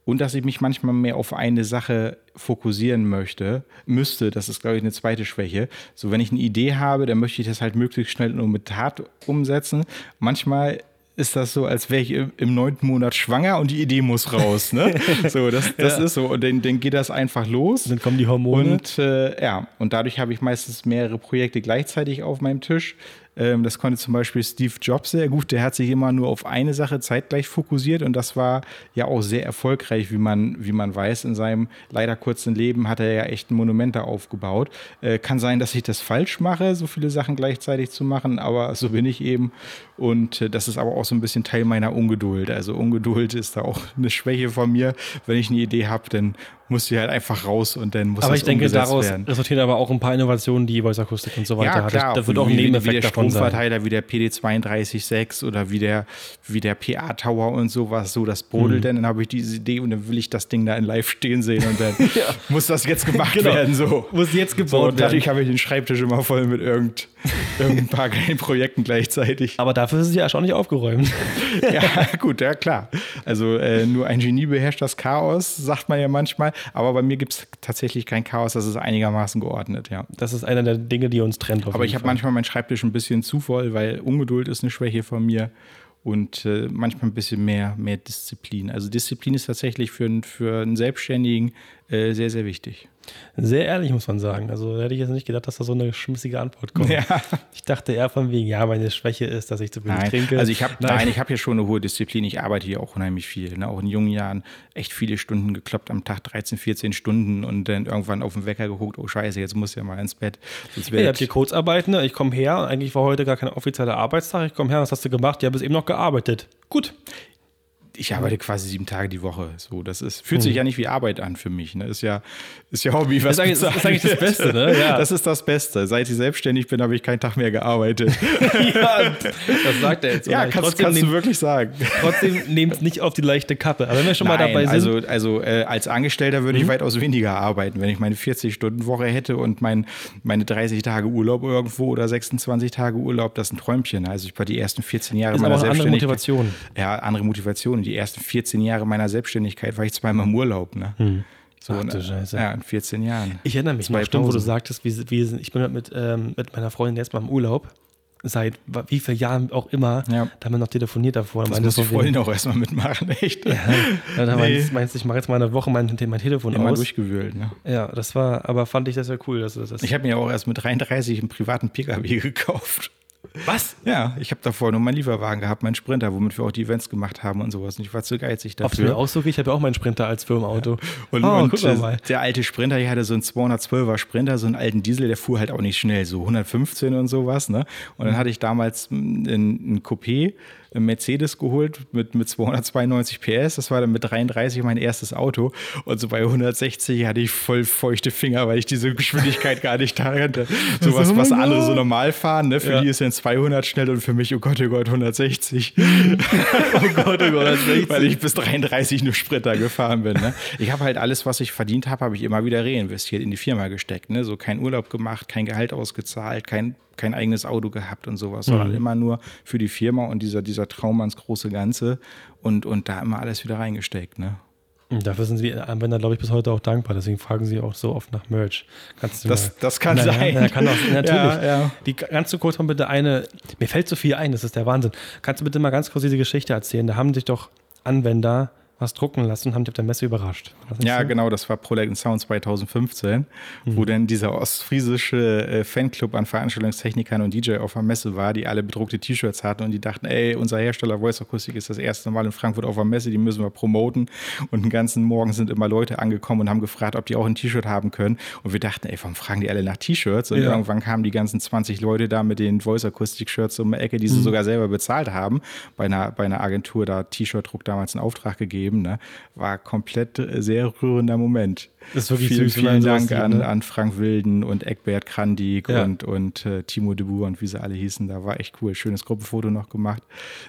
Und dass ich mich manchmal mehr auf eine Sache fokussieren möchte, müsste, das ist, glaube ich, eine zweite Schwäche. So, wenn ich eine Idee habe, dann möchte ich das halt möglichst schnell nur mit Tat umsetzen. Manchmal ist das so, als wäre ich im, neunten Monat schwanger und die Idee muss raus. Ne? so, das, das Ja. ist so. Und dann, dann geht das einfach los. Dann kommen die Hormone. Und äh, ja, und dadurch habe ich meistens mehrere Projekte gleichzeitig auf meinem Tisch. Ähm, das konnte zum Beispiel Steve Jobs sehr gut. Der hat sich immer nur auf eine Sache zeitgleich fokussiert und das war ja auch sehr erfolgreich, wie man, wie man weiß. In seinem leider kurzen Leben hat er ja echt ein Monument da aufgebaut. Äh, kann sein, dass ich das falsch mache, so viele Sachen gleichzeitig zu machen, aber so bin ich eben. Und äh, das ist aber auch so ein bisschen Teil meiner Ungeduld. Also Ungeduld ist da auch eine Schwäche von mir. Wenn ich eine Idee habe, dann muss sie halt einfach raus und dann muss aber das ich denke, daraus werden. resultieren aber auch ein paar Innovationen, die Voice Akustik und so weiter ja, klar, hat. Da wird auch ein Nebeneffekt wie der davon Stromverteiler, wie der PD326 oder wie der, wie der PA-Tower und sowas, so das brodelt, mhm. dann, dann habe ich diese Idee und dann will ich das Ding da in live stehen sehen und dann ja. muss das jetzt gemacht genau. werden. So. Muss jetzt gebaut so, werden. Dadurch habe ich den Schreibtisch immer voll mit irgend, irgendein paar kleinen Projekten gleichzeitig. Aber dafür ist es ja erstaunlich aufgeräumt. ja, gut, ja klar. Also äh, nur ein Genie beherrscht das Chaos, sagt man ja manchmal. Aber bei mir gibt es tatsächlich kein Chaos, das ist einigermaßen geordnet, ja. Das ist einer der Dinge, die uns trennt. Aber ich habe manchmal meinen Schreibtisch ein bisschen zu voll, weil Ungeduld ist eine Schwäche von mir und äh, manchmal ein bisschen mehr, mehr Disziplin. Also Disziplin ist tatsächlich für, für einen Selbstständigen äh, sehr, sehr wichtig. Sehr ehrlich, muss man sagen. Also hätte ich jetzt nicht gedacht, dass da so eine schmissige Antwort kommt. Ja. Ich dachte eher von wegen, ja, meine Schwäche ist, dass ich zu wenig nein. trinke. Also ich habe nein, ich habe hier schon eine hohe Disziplin. Ich arbeite hier auch unheimlich viel. Ne? Auch in jungen Jahren echt viele Stunden gekloppt am Tag, 13, 14 Stunden und dann irgendwann auf den Wecker geguckt, oh scheiße, jetzt muss ja mal ins Bett. Sonst ja, ihr habt hier Kurzarbeiten, ne? ich komme her, eigentlich war heute gar kein offizieller Arbeitstag, ich komme her, was hast du gemacht? Ja, bis eben noch gearbeitet. Gut ich arbeite quasi sieben Tage die Woche. So, das ist, fühlt sich hm. ja nicht wie Arbeit an für mich. Ne? Ist ja, ist ja Hobby. Was das, ist eigentlich, das ist eigentlich das Beste, ne? Ja. Das ist das Beste. Seit ich selbstständig bin, habe ich keinen Tag mehr gearbeitet. ja, das sagt er jetzt. Ja, kannst, trotzdem kannst du wirklich sagen. Trotzdem nehmt es nicht auf die leichte Kappe. Aber wenn wir schon Nein, mal dabei sind. Also, also äh, als Angestellter würde mhm. ich weitaus weniger arbeiten. Wenn ich meine 40-Stunden-Woche hätte und mein, meine 30 Tage Urlaub irgendwo oder 26 Tage Urlaub, das ist ein Träumchen. Also ich war die ersten 14 Jahre ist meiner aber Selbstständigkeit. Andere Motivation. Ja, andere Motivation. Die ersten 14 Jahre meiner Selbstständigkeit war ich zweimal im Urlaub. Ne? Hm. So Ach, in, Scheiße. Ja, in 14 Jahren. Ich erinnere mich noch, stimmt, wo du sagtest, wie, wie, ich bin mit, ähm, mit meiner Freundin jetzt mal im Urlaub seit wie vielen Jahren auch immer, ja. da haben wir noch telefoniert davor. Das muss die Freundin auch erstmal mitmachen, echt. Ja da nee. meinst, meinst ich mache jetzt mal eine Woche mein, mein Telefon Immer aus. durchgewühlt, ne? Ja, das war, aber fand ich das ja cool. Dass, dass ich habe mir auch erst mit 33 einen privaten Pkw gekauft. Was? Ja, ich habe davor nur meinen Lieferwagen gehabt, meinen Sprinter, womit wir auch die Events gemacht haben und sowas. Und ich war zu geizig dafür. Auf so, ich habe ja auch meinen Sprinter als Firmenauto. Ja. Und, oh, und äh, der alte Sprinter, ich hatte so einen 212er Sprinter, so einen alten Diesel, der fuhr halt auch nicht schnell, so 115 und sowas. Ne? Und dann hatte ich damals ein Coupé Mercedes geholt mit, mit 292 PS. Das war dann mit 33 mein erstes Auto. Und so bei 160 hatte ich voll feuchte Finger, weil ich diese Geschwindigkeit gar nicht da kannte. So was, was andere so normal fahren. Ne? Für ja. die ist dann 200 schnell und für mich, oh Gott, oh Gott, 160. oh Gott, oh Gott, 160. weil ich bis 33 nur Sprinter gefahren bin. Ne? Ich habe halt alles, was ich verdient habe, habe ich immer wieder reinvestiert, in die Firma gesteckt. Ne? So kein Urlaub gemacht, kein Gehalt ausgezahlt, kein kein eigenes Auto gehabt und sowas, mhm. sondern immer nur für die Firma und dieser, dieser Traum ans große Ganze und, und da immer alles wieder reingesteckt. Ne? Dafür sind die Anwender, glaube ich, bis heute auch dankbar. Deswegen fragen sie auch so oft nach Merch. Kannst du das, mal, das kann na, sein. Ja, kann auch, natürlich. Ja, ja. Die, ganz zu kurz mal bitte eine, mir fällt so viel ein, das ist der Wahnsinn. Kannst du bitte mal ganz kurz diese Geschichte erzählen? Da haben sich doch Anwender was drucken lassen und haben dich auf der Messe überrascht. Ja, so? genau, das war Prolect Sound 2015, mhm. wo dann dieser ostfriesische äh, Fanclub an Veranstaltungstechnikern und DJ auf der Messe war, die alle bedruckte T-Shirts hatten und die dachten, ey, unser Hersteller Voice Acoustic ist das erste Mal in Frankfurt auf der Messe, die müssen wir promoten. Und den ganzen Morgen sind immer Leute angekommen und haben gefragt, ob die auch ein T-Shirt haben können. Und wir dachten, ey, warum fragen die alle nach T-Shirts? Und ja. irgendwann kamen die ganzen 20 Leute da mit den Voice Acoustic Shirts um die Ecke, die sie mhm. sogar selber bezahlt haben, bei einer, bei einer Agentur da T-Shirt-Druck damals in Auftrag gegeben gegeben. Ne? War komplett äh, sehr rührender Moment. Das ist wirklich vielen, vielen Dank an, ne? an Frank Wilden und Eckbert Krandig ja. und, und äh, Timo de Boer und wie sie alle hießen. Da war echt cool. Schönes Gruppenfoto noch gemacht.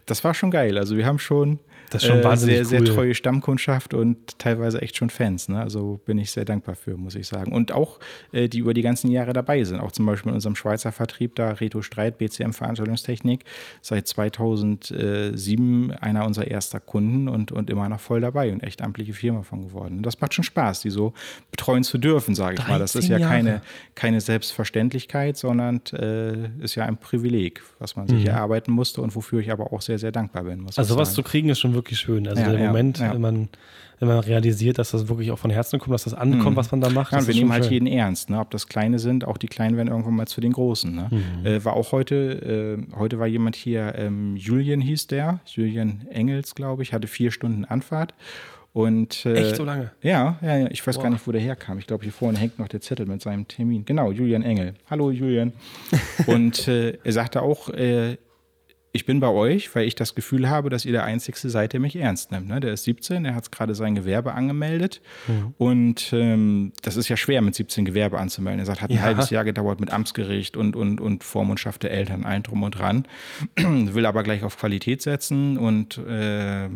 Das war schon geil. Also wir haben schon das ist schon äh, sehr, cool. sehr treue Stammkundschaft und teilweise echt schon Fans. Ne? Also bin ich sehr dankbar für, muss ich sagen. Und auch, äh, die über die ganzen Jahre dabei sind. Auch zum Beispiel in unserem Schweizer Vertrieb, da Reto Streit, BCM Veranstaltungstechnik, seit 2007 einer unserer erster Kunden und, und immer noch voll dabei und echt amtliche Firma von geworden. Und das macht schon Spaß, die so betreuen zu dürfen, sage ich mal. Das ist ja keine, keine Selbstverständlichkeit, sondern äh, ist ja ein Privileg, was man sich mhm. erarbeiten musste und wofür ich aber auch sehr, sehr dankbar bin. also was zu kriegen ist schon wirklich wirklich schön. Also ja, der Moment, ja. wenn man wenn man realisiert, dass das wirklich auch von Herzen kommt, dass das ankommt, mhm. was man da macht. Ja, wir nehmen halt schön. jeden ernst, ne? ob das Kleine sind, auch die Kleinen werden irgendwann mal zu den Großen. Ne? Mhm. Äh, war auch heute, äh, heute war jemand hier, ähm, Julian hieß der, Julian Engels, glaube ich, hatte vier Stunden Anfahrt. Und, äh, Echt so lange? Ja, ja, ja. Ich weiß Boah. gar nicht, wo der herkam. Ich glaube, hier vorne hängt noch der Zettel mit seinem Termin. Genau, Julian Engel. Hallo, Julian. und äh, er sagte auch, äh, ich bin bei euch, weil ich das Gefühl habe, dass ihr der Einzige seid, der mich ernst nimmt. Ne? Der ist 17, er hat gerade sein Gewerbe angemeldet. Mhm. Und ähm, das ist ja schwer, mit 17 Gewerbe anzumelden. Er sagt, hat ein ja. halbes Jahr gedauert mit Amtsgericht und, und, und Vormundschaft der Eltern, ein drum und dran. Will aber gleich auf Qualität setzen und äh,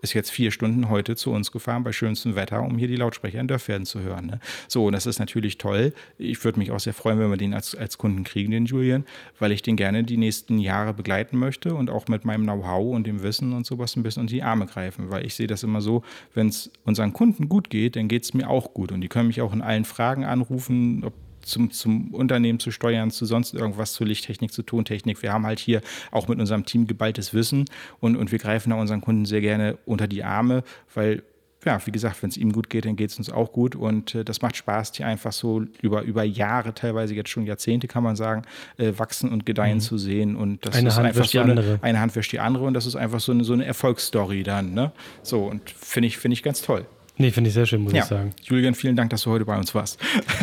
ist jetzt vier Stunden heute zu uns gefahren bei schönstem Wetter, um hier die Lautsprecher in Dörfwerden zu hören. Ne? So, und das ist natürlich toll. Ich würde mich auch sehr freuen, wenn wir den als, als Kunden kriegen, den Julian, weil ich den gerne die nächsten Jahre begleiten möchte und auch mit meinem Know-how und dem Wissen und sowas ein bisschen unter die Arme greifen, weil ich sehe das immer so, wenn es unseren Kunden gut geht, dann geht es mir auch gut und die können mich auch in allen Fragen anrufen, ob zum, zum Unternehmen zu steuern, zu sonst irgendwas, zu Lichttechnik, zu Tontechnik. Wir haben halt hier auch mit unserem Team geballtes Wissen und, und wir greifen da unseren Kunden sehr gerne unter die Arme, weil ja, wie gesagt, wenn es ihm gut geht, dann geht es uns auch gut. Und äh, das macht Spaß, die einfach so über, über Jahre, teilweise jetzt schon Jahrzehnte, kann man sagen, äh, wachsen und gedeihen mhm. zu sehen. Und das eine ist Hand einfach so eine, andere. eine Hand wäscht die andere und das ist einfach so eine, so eine Erfolgsstory dann. Ne? So, und finde ich, find ich ganz toll. Nee, finde ich sehr schön, muss ja. ich sagen. Julian, vielen Dank, dass du heute bei uns warst.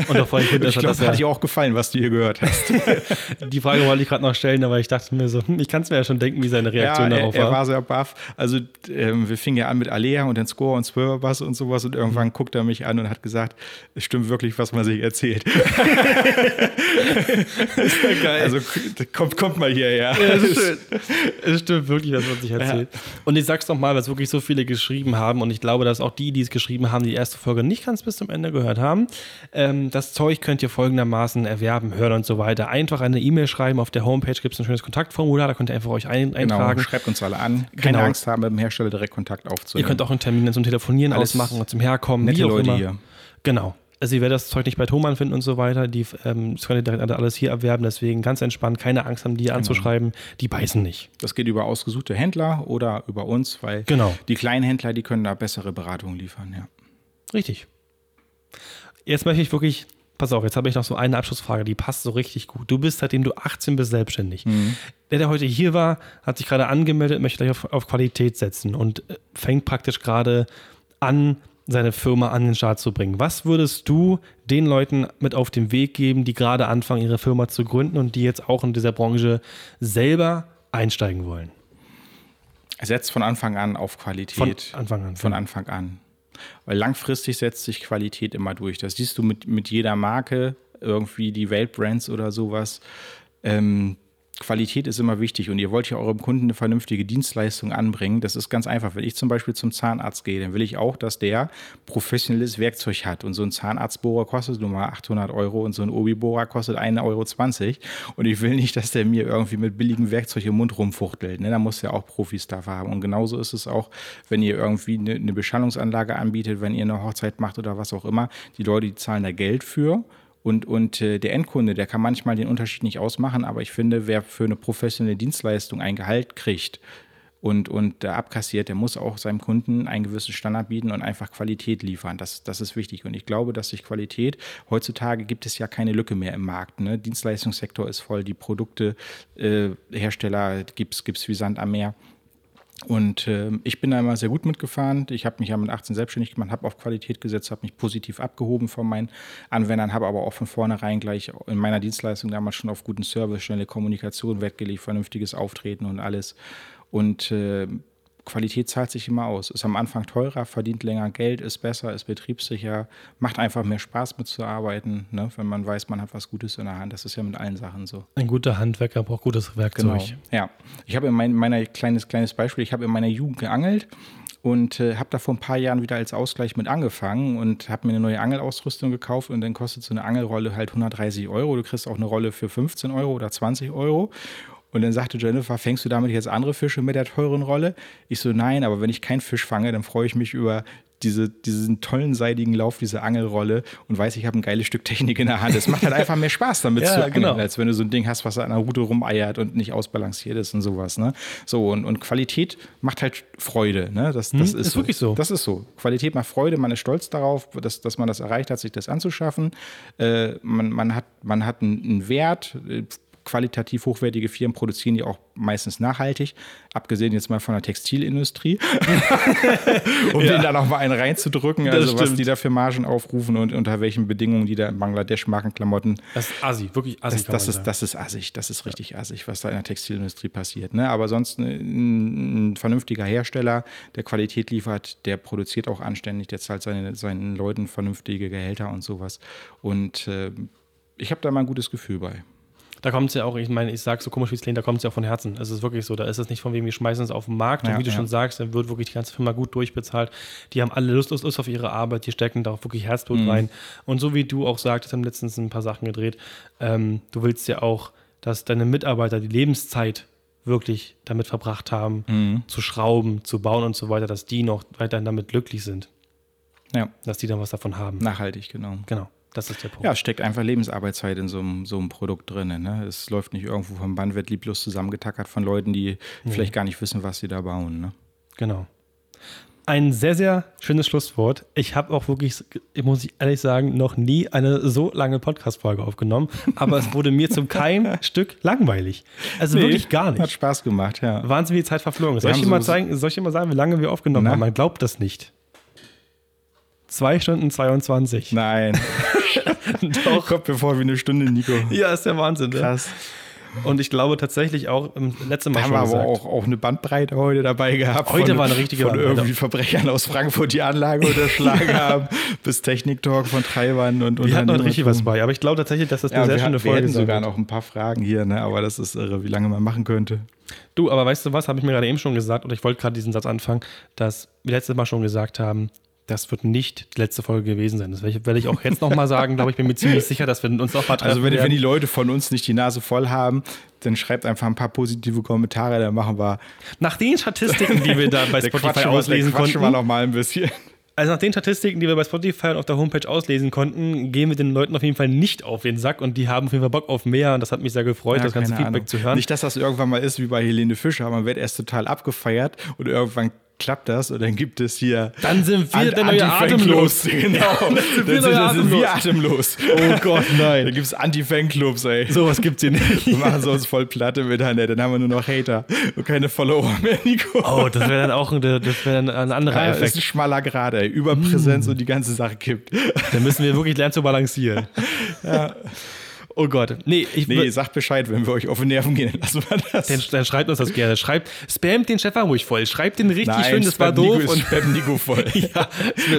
Und auch vorhin, ich glaube, das hat dir auch gefallen, was du hier gehört hast. Die Frage wollte ich gerade noch stellen, aber ich dachte mir so, hm, ich kann es mir ja schon denken, wie seine Reaktion ja, er, darauf war. Er war sehr baff. Also ähm, wir fingen ja an mit Alea und den Score und Swerverbass und sowas und irgendwann mhm. guckt er mich an und hat gesagt, es stimmt wirklich, was man sich erzählt. ist ja geil. Also kommt, kommt mal hierher. Ja, es, es stimmt wirklich, was man sich erzählt. Ja. Und ich sag's noch mal, weil es wirklich so viele geschrieben haben und ich glaube, dass auch die, die es geschrieben geschrieben haben, die erste Folge nicht ganz bis zum Ende gehört haben. Ähm, das Zeug könnt ihr folgendermaßen erwerben, hören und so weiter. Einfach eine E-Mail schreiben. Auf der Homepage gibt es ein schönes Kontaktformular, da könnt ihr einfach euch ein, genau, eintragen. Genau, schreibt uns alle an. Keine genau. Angst haben, mit dem Hersteller direkt Kontakt aufzunehmen. Ihr könnt auch einen Termin zum Telefonieren alles, machen und zum Herkommen. Nette Leute immer. hier. Genau. Also ihr werdet das Zeug nicht bei Thomann finden und so weiter. Die, ähm, das könnt ihr direkt alles hier erwerben. Deswegen ganz entspannt, keine Angst haben, die genau. anzuschreiben. Die beißen nicht. Das geht über ausgesuchte Händler oder über uns, weil genau. die kleinen Händler, die können da bessere Beratungen liefern. Ja. Richtig. Jetzt möchte ich wirklich, pass auf, jetzt habe ich noch so eine Abschlussfrage, die passt so richtig gut. Du bist, seitdem du 18 bist, selbstständig. Mhm. Der, der heute hier war, hat sich gerade angemeldet, möchte gleich auf, auf Qualität setzen und äh, fängt praktisch gerade an, seine Firma an den Start zu bringen. Was würdest du den Leuten mit auf den Weg geben, die gerade anfangen, ihre Firma zu gründen und die jetzt auch in dieser Branche selber einsteigen wollen? Setzt von Anfang an auf Qualität. Von Anfang an. Von Anfang an. Weil langfristig setzt sich Qualität immer durch. Das siehst du mit, mit jeder Marke, irgendwie die Weltbrands oder sowas. Ähm, Qualität ist immer wichtig und ihr wollt ja eurem Kunden eine vernünftige Dienstleistung anbringen. Das ist ganz einfach. Wenn ich zum Beispiel zum Zahnarzt gehe, dann will ich auch, dass der professionelles Werkzeug hat. Und so ein Zahnarztbohrer kostet nun mal 800 Euro und so ein Obi-Bohrer kostet 1,20 Euro. Und ich will nicht, dass der mir irgendwie mit billigem Werkzeug im Mund rumfuchtelt. Ne? Da muss ja auch Profis dafür haben. Und genauso ist es auch, wenn ihr irgendwie eine, eine Beschallungsanlage anbietet, wenn ihr eine Hochzeit macht oder was auch immer. Die Leute, die zahlen da Geld für und, und äh, der Endkunde, der kann manchmal den Unterschied nicht ausmachen, aber ich finde, wer für eine professionelle Dienstleistung ein Gehalt kriegt und, und äh, abkassiert, der muss auch seinem Kunden einen gewissen Standard bieten und einfach Qualität liefern. Das, das ist wichtig. Und ich glaube, dass sich Qualität, heutzutage gibt es ja keine Lücke mehr im Markt. Ne? Dienstleistungssektor ist voll, die Produkte, äh, gibt es wie Sand am Meer. Und äh, ich bin da immer sehr gut mitgefahren. Ich habe mich ja mit 18 selbstständig gemacht, habe auf Qualität gesetzt, habe mich positiv abgehoben von meinen Anwendern, habe aber auch von vornherein gleich in meiner Dienstleistung damals schon auf guten Service, schnelle Kommunikation Wert gelegt, vernünftiges Auftreten und alles. Und äh, Qualität zahlt sich immer aus. Ist am Anfang teurer, verdient länger Geld, ist besser, ist betriebssicher, macht einfach mehr Spaß mitzuarbeiten, ne? wenn man weiß, man hat was Gutes in der Hand. Das ist ja mit allen Sachen so. Ein guter Handwerker braucht gutes Werkzeug. Genau. Ja, ich habe in mein, meiner kleines kleines Beispiel. Ich habe in meiner Jugend geangelt und äh, habe da vor ein paar Jahren wieder als Ausgleich mit angefangen und habe mir eine neue Angelausrüstung gekauft und dann kostet so eine Angelrolle halt 130 Euro. Du kriegst auch eine Rolle für 15 Euro oder 20 Euro. Und dann sagte Jennifer, fängst du damit jetzt andere Fische mit der teuren Rolle? Ich so, nein, aber wenn ich keinen Fisch fange, dann freue ich mich über diese, diesen tollen seidigen Lauf, diese Angelrolle und weiß, ich habe ein geiles Stück Technik in der Hand. Es macht halt einfach mehr Spaß damit ja, zu angeln, genau. als wenn du so ein Ding hast, was an der Route rumeiert und nicht ausbalanciert ist und sowas. Ne? So, und, und Qualität macht halt Freude. Ne? Das, das hm, ist, ist so. wirklich so. Das ist so. Qualität macht Freude, man ist stolz darauf, dass, dass man das erreicht hat, sich das anzuschaffen. Äh, man, man, hat, man hat einen Wert, qualitativ hochwertige Firmen produzieren die auch meistens nachhaltig, abgesehen jetzt mal von der Textilindustrie, um ja. denen da noch mal einen reinzudrücken, also was die da für Margen aufrufen und unter welchen Bedingungen die da in Bangladesch Markenklamotten. Das ist assi, wirklich assi. Das, das ist, das ist assig, das ist richtig ja. assig, was da in der Textilindustrie passiert. Ne? Aber sonst ein, ein, vernünftiger Hersteller, der Qualität liefert, der produziert auch anständig, der zahlt seine, seinen Leuten vernünftige Gehälter und sowas. Und äh, ich habe da mal ein gutes Gefühl bei. Da kommt es ja auch, ich meine, ich sage so komisch wie es klingt, da kommt es ja auch von Herzen. Es ist wirklich so, da ist es nicht von wegen, wir schmeißen es auf den Markt. Ja, und wie du ja. schon sagst, dann wird wirklich die ganze Firma gut durchbezahlt. Die haben alle Lust, Lust, Lust auf ihre Arbeit, die stecken da auch wirklich Herzblut mhm. rein. Und so wie du auch sagtest, haben letztens ein paar Sachen gedreht, ähm, du willst ja auch, dass deine Mitarbeiter die Lebenszeit wirklich damit verbracht haben, mhm. zu schrauben, zu bauen und so weiter, dass die noch weiterhin damit glücklich sind. Ja. Dass die dann was davon haben. Nachhaltig, genau. Genau. Das ist der Punkt. Ja, steckt einfach Lebensarbeitszeit in so einem, so einem Produkt drin. Ne? Es läuft nicht irgendwo vom Band, wird lieblos zusammengetackert von Leuten, die nee. vielleicht gar nicht wissen, was sie da bauen. Ne? Genau. Ein sehr, sehr schönes Schlusswort. Ich habe auch wirklich, muss ich ehrlich sagen, noch nie eine so lange Podcast-Folge aufgenommen, aber es wurde mir zum kein Stück langweilig. Also nee, wirklich gar nicht. Hat Spaß gemacht, ja. Wahnsinn, wie die Zeit verflogen ist. Soll ich, so mal zeigen, soll ich dir mal sagen, wie lange wir aufgenommen Na? haben? Man glaubt das nicht. Zwei Stunden 22. Nein. Doch. Kommt mir vor wie eine Stunde, Nico. Ja, ist der Wahnsinn. Ne? Krass. Und ich glaube tatsächlich auch im letzten Mal da schon haben wir aber auch, auch eine Bandbreite heute dabei gehabt. Heute von, war eine richtige Von Bandbreite. irgendwie Verbrechern aus Frankfurt die Anlage unterschlagen haben, bis Technik-Talk von Treibern und und. Wir hatten noch richtig was bei, aber ich glaube tatsächlich, dass das eine ja, sehr schöne Folge ist. Wir sogar noch ein paar Fragen hier, ne? aber das ist irre, wie lange man machen könnte. Du, aber weißt du was, habe ich mir gerade eben schon gesagt, und ich wollte gerade diesen Satz anfangen, dass wir letztes Mal schon gesagt haben, das wird nicht die letzte Folge gewesen sein. Das werde ich auch jetzt nochmal sagen. glaube ich, bin mir ziemlich sicher, dass wir uns noch mal Also, wenn, wenn, die Leute von uns nicht die Nase voll haben, dann schreibt einfach ein paar positive Kommentare, dann machen wir. Nach den Statistiken, die wir da bei Spotify auslesen konnten. wir noch mal ein bisschen. Also nach den Statistiken, die wir bei Spotify und auf der Homepage auslesen konnten, gehen wir den Leuten auf jeden Fall nicht auf den Sack und die haben auf jeden Fall Bock auf mehr und das hat mich sehr gefreut, ja, das ganze Feedback Ahnung. zu hören. Nicht, dass das irgendwann mal ist wie bei Helene Fischer, man wird erst total abgefeiert und irgendwann klappt das und dann gibt es hier. Dann sind wir der neue atemlos. Genau. Ja, dann sind, wir, dann sind, sind wir atemlos. Oh Gott, nein. Da gibt es Anti-Fanclubs, ey. Sowas gibt's hier nicht. Wir machen so uns voll Platte mit Internet, dann haben wir nur noch Hater und keine Follower mehr, Nico. Oh, das wäre dann auch ein, das wär ein anderer ja, Effekt. Das ist ein schmaler Grad, ey. Überpräsenz mm. und die ganze Sache kippt. Dann müssen wir wirklich lernen zu balancieren. ja. Oh Gott. Nee, ich nee, sagt Bescheid, wenn wir euch auf den Nerven gehen, dann lassen wir das. Dann, dann schreibt uns das gerne. Schreibt, spamt den Stefan ruhig voll. Schreibt den richtig Nein, schön, das war doof. Nico und spam Nico voll. ja,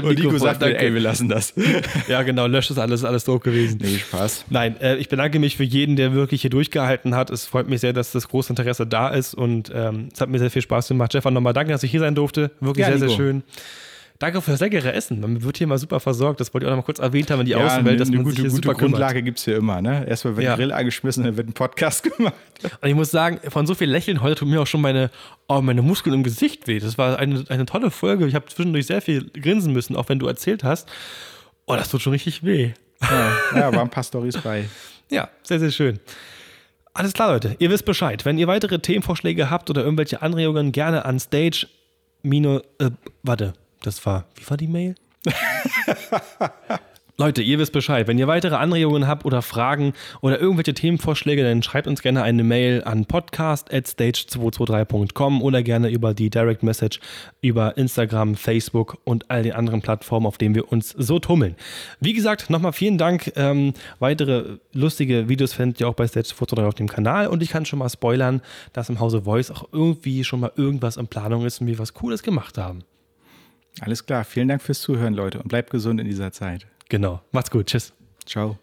und Nico, Nico sagt dann, ey, wir lassen das. ja, genau, löscht das alles, alles doof gewesen. Nee, Spaß. Nein, äh, ich bedanke mich für jeden, der wirklich hier durchgehalten hat. Es freut mich sehr, dass das große Interesse da ist und ähm, es hat mir sehr viel Spaß gemacht. Stefan, nochmal danke, dass ich hier sein durfte. Wirklich ja, sehr, Nico. sehr schön. Danke für das leckere Essen. Man wird hier mal super versorgt. Das wollte ich auch noch mal kurz erwähnt haben in die ja, Außenwelt, dass eine man gute, sich hier gute super Grundlage gibt es hier immer. Ne? Erstmal wird ja. ein Grill angeschmissen, dann wird ein Podcast gemacht. Und ich muss sagen, von so viel Lächeln heute tut mir auch schon meine, oh, meine Muskeln im Gesicht weh. Das war eine, eine tolle Folge. Ich habe zwischendurch sehr viel grinsen müssen, auch wenn du erzählt hast. Oh, das tut schon richtig weh. Ja, ja waren ein paar Storys bei. Ja, sehr, sehr schön. Alles klar, Leute. Ihr wisst Bescheid. Wenn ihr weitere Themenvorschläge habt oder irgendwelche Anregungen, gerne an Stage. Mino, äh, warte, das war, wie war die Mail? Leute, ihr wisst Bescheid. Wenn ihr weitere Anregungen habt oder Fragen oder irgendwelche Themenvorschläge, dann schreibt uns gerne eine Mail an podcast.stage223.com oder gerne über die Direct Message über Instagram, Facebook und all den anderen Plattformen, auf denen wir uns so tummeln. Wie gesagt, nochmal vielen Dank. Ähm, weitere lustige Videos findet ihr auch bei Stage223 auf dem Kanal und ich kann schon mal spoilern, dass im Hause Voice auch irgendwie schon mal irgendwas in Planung ist und wir was Cooles gemacht haben. Alles klar. Vielen Dank fürs Zuhören, Leute. Und bleibt gesund in dieser Zeit. Genau. Macht's gut. Tschüss. Ciao.